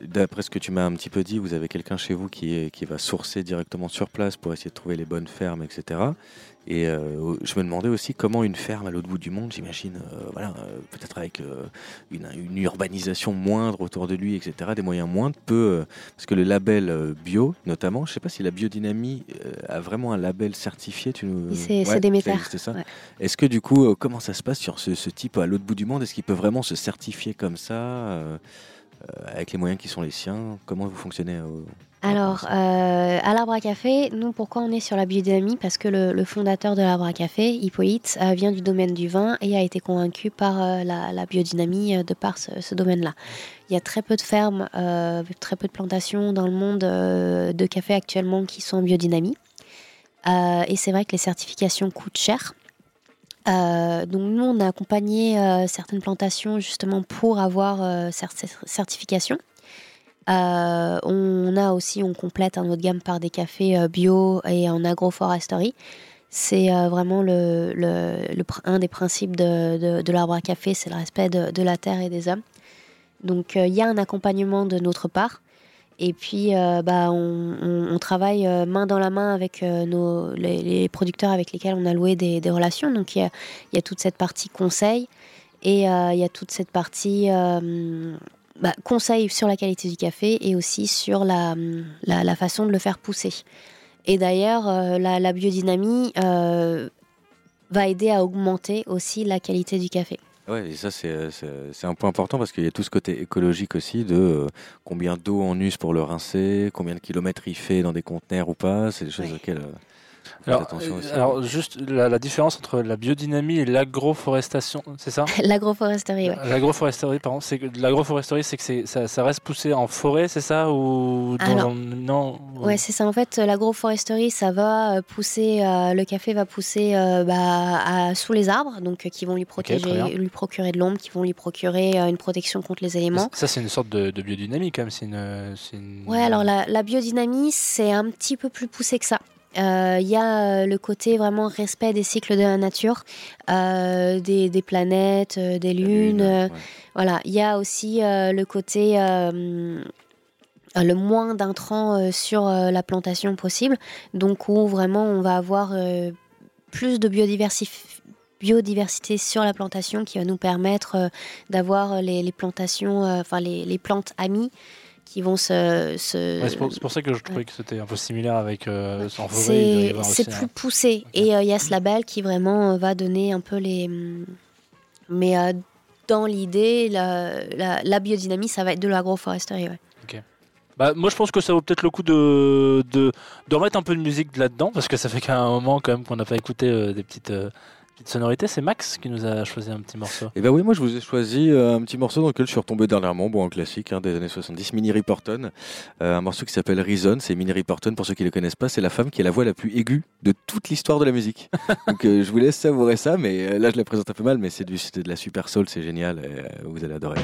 d'après ce que tu m'as un petit peu dit, vous avez quelqu'un chez vous qui, est, qui va sourcer directement sur place pour essayer de trouver les bonnes fermes, etc. Et euh, je me demandais aussi comment une ferme à l'autre bout du monde, j'imagine, euh, voilà, euh, peut-être avec une, une urbanisation moindre autour de lui, etc., des moyens moindres, peut, parce que le label bio, notamment, je sais pas si la biodynamie a vraiment un label certifié. Tu nous... C'est- Ouais, Déméter, C'est ça. ouais. Est-ce que du coup, comment ça se passe sur ce, ce type à l'autre bout du monde? Est-ce qu'il peut vraiment se certifier comme ça, avec les moyens qui sont les siens Comment vous fonctionnez au- Alors, euh, à l'arbre à café, nous, pourquoi on est sur la biodynamie? Parce que le, le fondateur de l'arbre à café, Hippolyte, euh, vient du domaine du vin et a été convaincu par euh, la, la biodynamie euh, de par ce, ce domaine-là. Il y a très peu de fermes, euh, très peu de plantations dans le monde euh, de café actuellement qui sont en biodynamie. Euh, et c'est vrai que les certifications coûtent cher. Euh, donc nous, on a accompagné euh, certaines plantations justement pour avoir euh, cette certification. On a aussi, on complète hein, notre gamme par des cafés bio et en agroforesterie. C'est vraiment le, un des principes de, l'arbre à café, c'est le respect de, la terre et des hommes. Donc il y a un accompagnement de notre part. Et puis euh, bah, on, travaille euh, main dans la main avec euh, nos, les, producteurs avec lesquels on a loué des, relations. Donc il y a, toute cette partie conseil et il y a toute cette partie bah, conseil sur la qualité du café et aussi sur la, la, façon de le faire pousser. Et d'ailleurs, la, biodynamie va aider à augmenter aussi la qualité du café. Ouais, et ça c'est euh, c'est- un point important parce qu'il y a tout ce côté écologique aussi de euh, combien d'eau on use pour le rincer, combien de kilomètres il fait dans des conteneurs ou pas. C'est des choses auxquelles euh, Alors, attention aussi. euh, alors, juste la, la différence entre la biodynamie et l'agroforestation, c'est ça? L'agroforesterie, ouais. L'agroforesterie, pardon, c'est que l'agroforesterie, c'est que c'est, ça, ça reste poussé en forêt, c'est ça? Ou dans Alors, un- non ou- Ouais, c'est ça. En fait, l'agroforesterie, ça va euh, pousser, euh, le café va pousser euh, bah, à- sous les arbres, donc euh, qui vont lui protéger, lui procurer de l'ombre, qui vont lui procurer euh, une protection contre les éléments. Ça, c'est une sorte de, de biodynamie quand même. C'est une, c'est une- Ouais, alors la, la biodynamie, c'est un petit peu plus poussé que ça. Euh, Il y a euh, le côté vraiment respect des cycles de la nature, euh, des, des planètes, euh, des lunes. lune, euh, ouais. Voilà, il y a aussi euh, le côté euh, euh, le moins d'intrants euh, sur euh, la plantation possible, donc où vraiment on va avoir euh, plus de biodiversif- biodiversité sur la plantation qui va nous permettre euh, d'avoir les, les plantations, euh, enfin les, les plantes amies qui vont se... se- Ouais, c'est, pour, ça que je trouvais que c'était un peu similaire avec euh, y c'est c'est plus poussé. Et euh, il y a ce label qui vraiment euh, va donner un peu les. hum, Mais euh, dans l'idée, la, la, la biodynamie, ça va être de l'agroforesterie. Ouais. Bah, moi, je pense que ça vaut peut-être le coup de, de, de remettre un peu de musique là-dedans, parce que ça fait qu'à un moment quand même qu'on n'a pas écouté euh, des petites, euh, petites sonorités. C'est Max qui nous a choisi un petit morceau. Et bah oui, moi je vous ai choisi euh, un petit morceau dans lequel je suis retombé dernièrement, bon un classique hein, des années 70, Minnie Riperton, Euh, un morceau qui s'appelle Reason, c'est Minnie Riperton pour ceux qui ne le connaissent pas, c'est la femme qui a la voix la plus aiguë de toute l'histoire de la musique. [laughs] Donc euh, je vous laisse savourer ça, mais euh, là je la présente un peu mal, mais c'est de la super soul, c'est génial, vous allez adorer.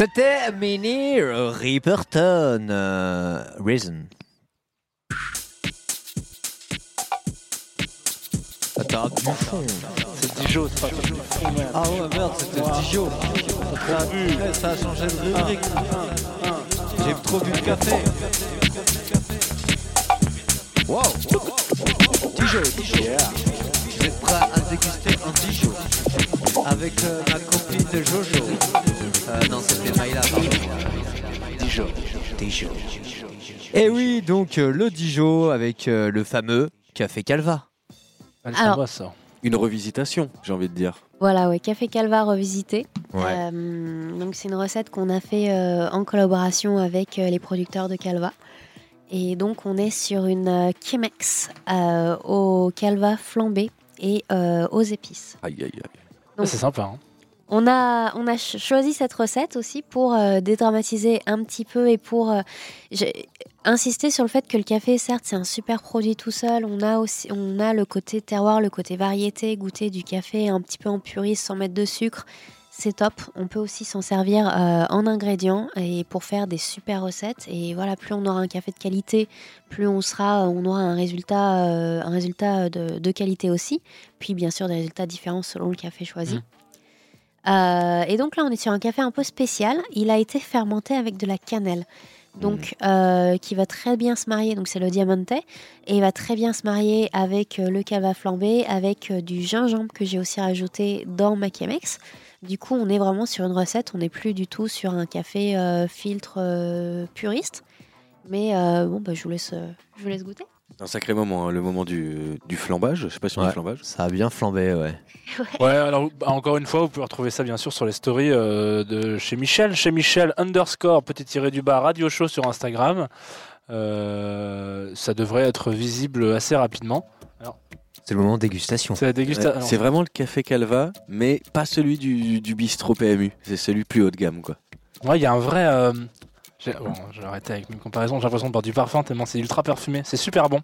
C'était Minnie Riperton. euh, Reason. Attends, du fond. C'est Dijon, c'est pas merde. Ah ouais, merde, c'était Dijon. T'as vu Ça a changé de rubrique. J'ai trop bu de café. Wow. Dijon, Dijon. Vous êtes prêts à déguster un Dijon avec euh, ma copine de Jojo. Euh, non, c'était Maïla. pardon. Dijon. Dijon. Et oui, donc euh, le Dijon avec euh, le fameux café Calva. Alors- s'en va, ça. Une revisitation, j'ai envie de dire. Voilà, ouais, Café Calva revisité. Ouais. Euh, donc c'est une recette qu'on a fait euh, en collaboration avec euh, les producteurs de Calva. Et donc on est sur une euh, Chemex euh, au Calva flambé et euh, aux épices. Aïe, aïe, aïe. Ah, C'est sympa. Hein. On a, choisi cette recette aussi pour euh, dédramatiser un petit peu et pour euh, j'ai insisté sur le fait que le café, certes, c'est un super produit tout seul. On a aussi, on a le côté terroir, le côté variété, goûter du café un petit peu en puriste sans mettre de sucre. C'est top. On peut aussi s'en servir euh, en ingrédients et pour faire des super recettes. Et voilà, plus on aura un café de qualité, plus on sera, on aura un résultat, un résultat de, qualité aussi. Puis bien sûr des résultats différents selon le café choisi. Mm. Euh, et donc là, on est sur un café un peu spécial. Il a été fermenté avec de la cannelle. Donc, euh, qui va très bien se marier. Donc, c'est le diamante. Et il va très bien se marier avec euh, le cava flambé, avec du gingembre que j'ai aussi rajouté dans ma Chemex. Du coup, on est vraiment sur une recette. On n'est plus du tout sur un café euh, filtre puriste. Mais bon, bah, je, vous laisse, je vous laisse goûter. Un sacré moment, hein, le moment du, du flambage. Je sais pas si on dit Ouais. flambage. Ça a bien flambé, ouais. Ouais, alors bah, encore une fois, vous pouvez retrouver ça bien sûr sur les stories euh, de chez Michel, chez Michel underscore petit tiré du bas radio show sur Instagram. Euh, ça devrait être visible assez rapidement. C'est le moment de dégustation. C'est la dégustation. Ouais, C'est vraiment le café Calva, mais pas celui du, du bistrot PMU. C'est celui plus haut de gamme, quoi. Ouais, il y a un vrai. euh, Bon, je vais arrêter avec mes comparaisons. J'ai l'impression de boire du parfum tellement c'est ultra parfumé. C'est super bon.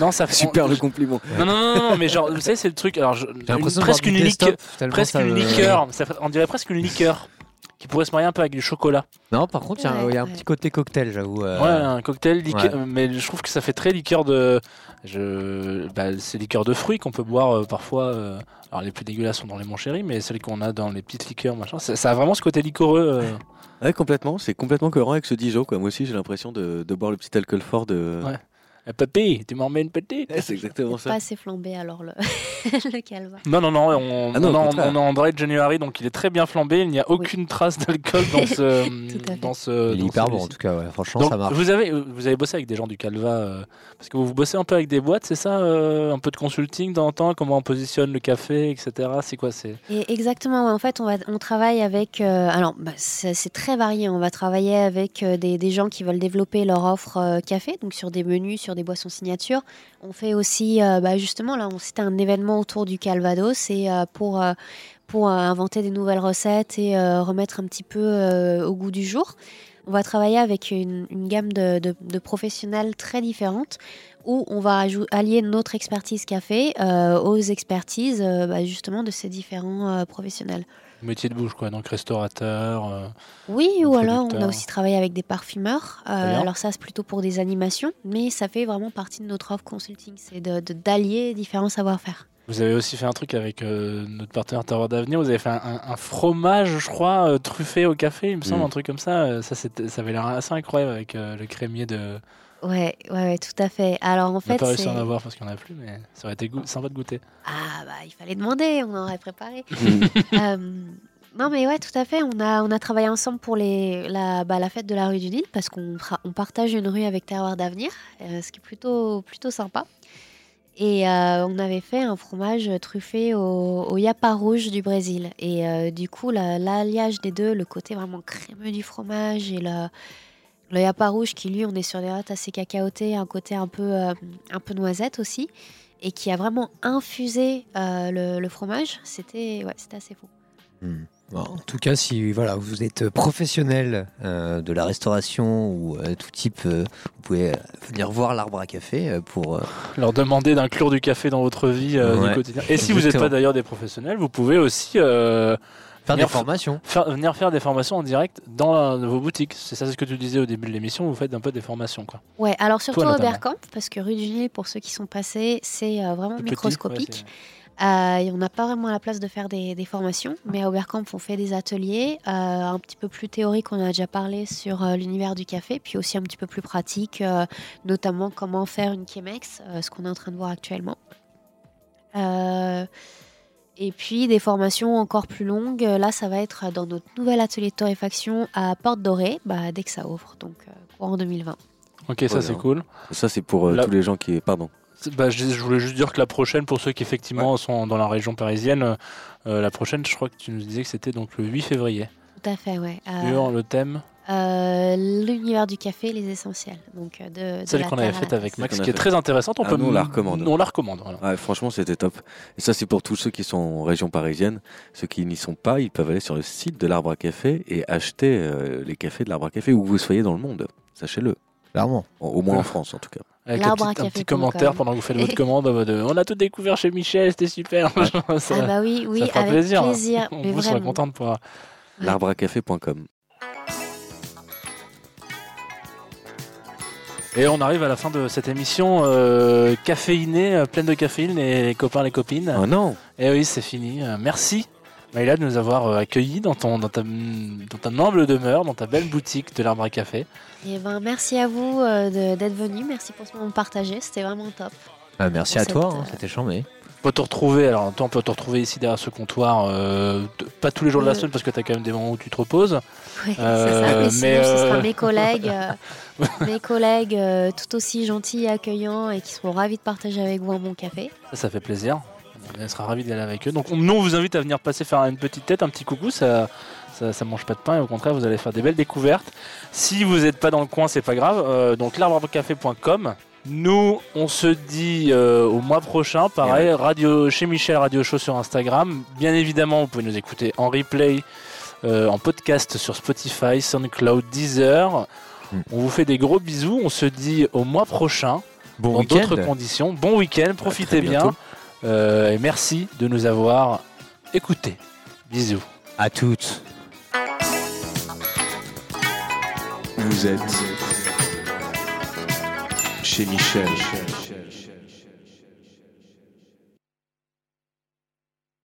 Non, ça fait [laughs] Super le compliment. Non, non, non, non, mais genre, vous savez, c'est le truc. Alors, je- J'ai une- presque une liqueur, presque ça une liqueur. ça fait- on dirait presque une liqueur qui pourrait se marier un peu avec du chocolat. Non, par contre, il y a un- Ouais, il y, a un ouais. petit côté cocktail, j'avoue. euh, Ouais, un cocktail, liqueur, ouais. mais je trouve que ça fait très liqueur de. Je, bah, c'est liqueur de fruits qu'on peut boire euh, parfois. euh, alors les plus dégueulasses sont dans les mon chéri, mais celles qu'on a dans les petites liqueurs, machin. Ça, ça a vraiment ce côté liquoreux. euh. Ouais, complètement. C'est complètement cohérent avec ce Dijon, quoi. Moi aussi, j'ai l'impression de, de boire le petit alcool fort de. Ouais. Eh, papy, tu m'en mets une petite Ouais, c'est exactement Pas ça. assez flambé alors le, [laughs] le calva. Non, non, non, on, Ah non, on, au est en- contraire. on est en Dry January, donc il est très bien flambé. Il n'y a aucune trace d'alcool dans ce. [laughs] Fait. dans ce Il est dans hyper bon, en tout cas, ouais. Franchement, Donc, ça marche. Vous avez, vous avez bossé avec des gens du Calva, euh, parce que vous bossez un peu avec des boîtes, c'est ça euh, Un peu de consulting dans le temps, comment on positionne le café, etc. C'est quoi c'est? Et exactement, ouais. en fait, on, va, on travaille avec. euh, alors, bah, c'est très varié. On va travailler avec euh, des, des gens qui veulent développer leur offre euh, café, donc sur des menus, sur des boissons signatures. On fait aussi, euh, bah, justement, là, c'était un événement autour du Calvados et euh, pour, euh, pour inventer des nouvelles recettes et remettre un petit peu au goût du jour. On va travailler avec une, gamme de, professionnels très différentes où on va allier notre expertise café aux expertises bah, justement de ces différents professionnels. Métier de bouche, quoi, donc restaurateur. euh, Oui, ou alors on a aussi travaillé avec des parfumeurs. Euh, alors ça, c'est plutôt pour des animations, mais ça fait vraiment partie de notre offre consulting, c'est de de- d'allier différents savoir-faire. Vous avez aussi fait un truc avec euh, notre partenaire Terroir d'Avenir. Vous avez fait un, un- un fromage, je crois, euh, truffé au café, il me semble, Mm. un truc comme ça. Ça, ça avait l'air assez incroyable avec euh, le crémier de. Ouais, ouais, ouais, tout à fait. Alors en On n'a fait, pas réussi à en avoir parce qu'il n'y en a plus, mais ça aurait été sympa de goûter. ah bah il fallait demander, on aurait préparé. [laughs] Mm. Euh, non mais ouais, tout à fait. On a, on a travaillé ensemble pour les, la, bah, la fête de la rue du Nil parce qu'on on partage une rue avec Terroir d'Avenir, euh, ce qui est plutôt, plutôt sympa. Et euh, on avait fait un fromage truffé au, au yapa rouge du Brésil. Et euh, du coup, la- l'alliage des deux, le côté vraiment crémeux du fromage et le, le yapa rouge qui, lui, on est sur des notes assez cacaotées, un côté un peu, euh, un peu noisette aussi, et qui a vraiment infusé euh, le, le fromage, c'était ouais, c'était assez fou. Hmm. Bon, en tout cas, si voilà, vous êtes professionnel euh, de la restauration ou euh, tout type, euh, vous pouvez venir voir l'arbre à café euh, pour. euh, Leur demander d'inclure du café dans votre vie euh, Ouais. du quotidien. Et si vous n'êtes pas d'ailleurs des professionnels, vous pouvez aussi euh, Faire des venir, formations. faire- venir faire des formations en direct dans euh, vos boutiques. C'est ça ce que tu disais au début de l'émission, vous faites un peu des formations. Quoi. Ouais, alors surtout à notamment. Oberkamp, parce que rue du Nil, pour ceux qui sont passés, c'est euh, vraiment petit, microscopique. ouais, Euh, et on n'a pas vraiment la place de faire des, des formations, mais à Oberkamp, on fait des ateliers euh, un petit peu plus théoriques, on a déjà parlé sur euh, l'univers du café, puis aussi un petit peu plus pratique, euh, notamment comment faire une Chemex, euh, ce qu'on est en train de voir actuellement. Euh, et puis des formations encore plus longues, là ça va être dans notre nouvel atelier de torréfaction à Porte Dorée, bah, dès que ça ouvre, donc euh, courant 2020. Ok, ça Ouais, c'est cool. Ça, c'est pour euh, tous les gens qui. Pardon. Bah, je, je voulais juste dire que la prochaine, pour ceux qui effectivement sont dans la région parisienne, euh, euh, la prochaine, je crois que tu nous disais que c'était donc le 8 février. Tout à fait, ouais. Euh, Sur le thème, euh, l'univers du café, les essentiels. Donc, euh, de, de celle qu'on avait faite avec Max, qui est fait. très intéressante. On, Ah, peut nous, on la recommande. On la recommande. voilà. Franchement, c'était top. Et ça, c'est pour tous ceux qui sont en région parisienne. Ceux qui n'y sont pas, ils peuvent aller sur le site de l'Arbre à Café et acheter euh, les cafés de l'Arbre à Café où vous soyez dans le monde. Sachez-le. Clairement. Au au moins en France, en tout cas. Avec un petit, un commentaire pendant que vous faites votre [laughs] commande. en mode, euh, on a tout découvert chez Michel, c'était super. [laughs] ça, Ah bah oui, oui, ça fera avec plaisir. plaisir. [laughs] On mais vous sera vraiment. content de pouvoir. Ouais. L'arbreacafé.com. Et on arrive à la fin de cette émission euh, caféinée, euh, pleine de caféine, les copains, les copines. Oh non Et oui, c'est fini. Euh, merci, Maïla, de nous avoir euh, accueillis dans, ton, dans, ta, dans ta humble demeure, dans ta belle boutique de l'arbre à café. Et ben, merci à vous euh, d'être venus. Merci pour ce moment partagé. C'était vraiment top. Ah, merci Pour à toi, hein, euh, c'était chambé. On peut te retrouver, alors toi, on peut te retrouver ici derrière ce comptoir, euh, de- pas tous les jours de la Euh. semaine parce que tu as quand même des moments où tu te reposes. Oui, Euh, c'est ça. Mais, sinon, mais, ce sera mes collègues, [laughs] mes collègues tout aussi gentils et accueillants et qui seront ravis de partager avec vous un bon café. Ça, ça fait plaisir. On sera ravis d'aller avec eux. Donc, on- nous, on vous invite à venir passer faire une petite tête, un petit coucou. Ça, ça, ça mange pas de pain et au contraire, vous allez faire des belles découvertes. Si vous n'êtes pas dans le coin, c'est pas grave. Euh, donc, l'arbrecafé.com. Nous, on se dit euh, au mois prochain. Pareil, radio, chez Michel Radio Show sur Instagram. Bien évidemment, vous pouvez nous écouter en replay, euh, en podcast sur Spotify, SoundCloud, Deezer. Mm. On vous fait des gros bisous. On se dit au mois prochain Bon dans week-end. d'autres conditions. Bon week-end, profitez bien. Euh, et merci de nous avoir écoutés. Bisous. À toutes. Vous êtes chez Michel.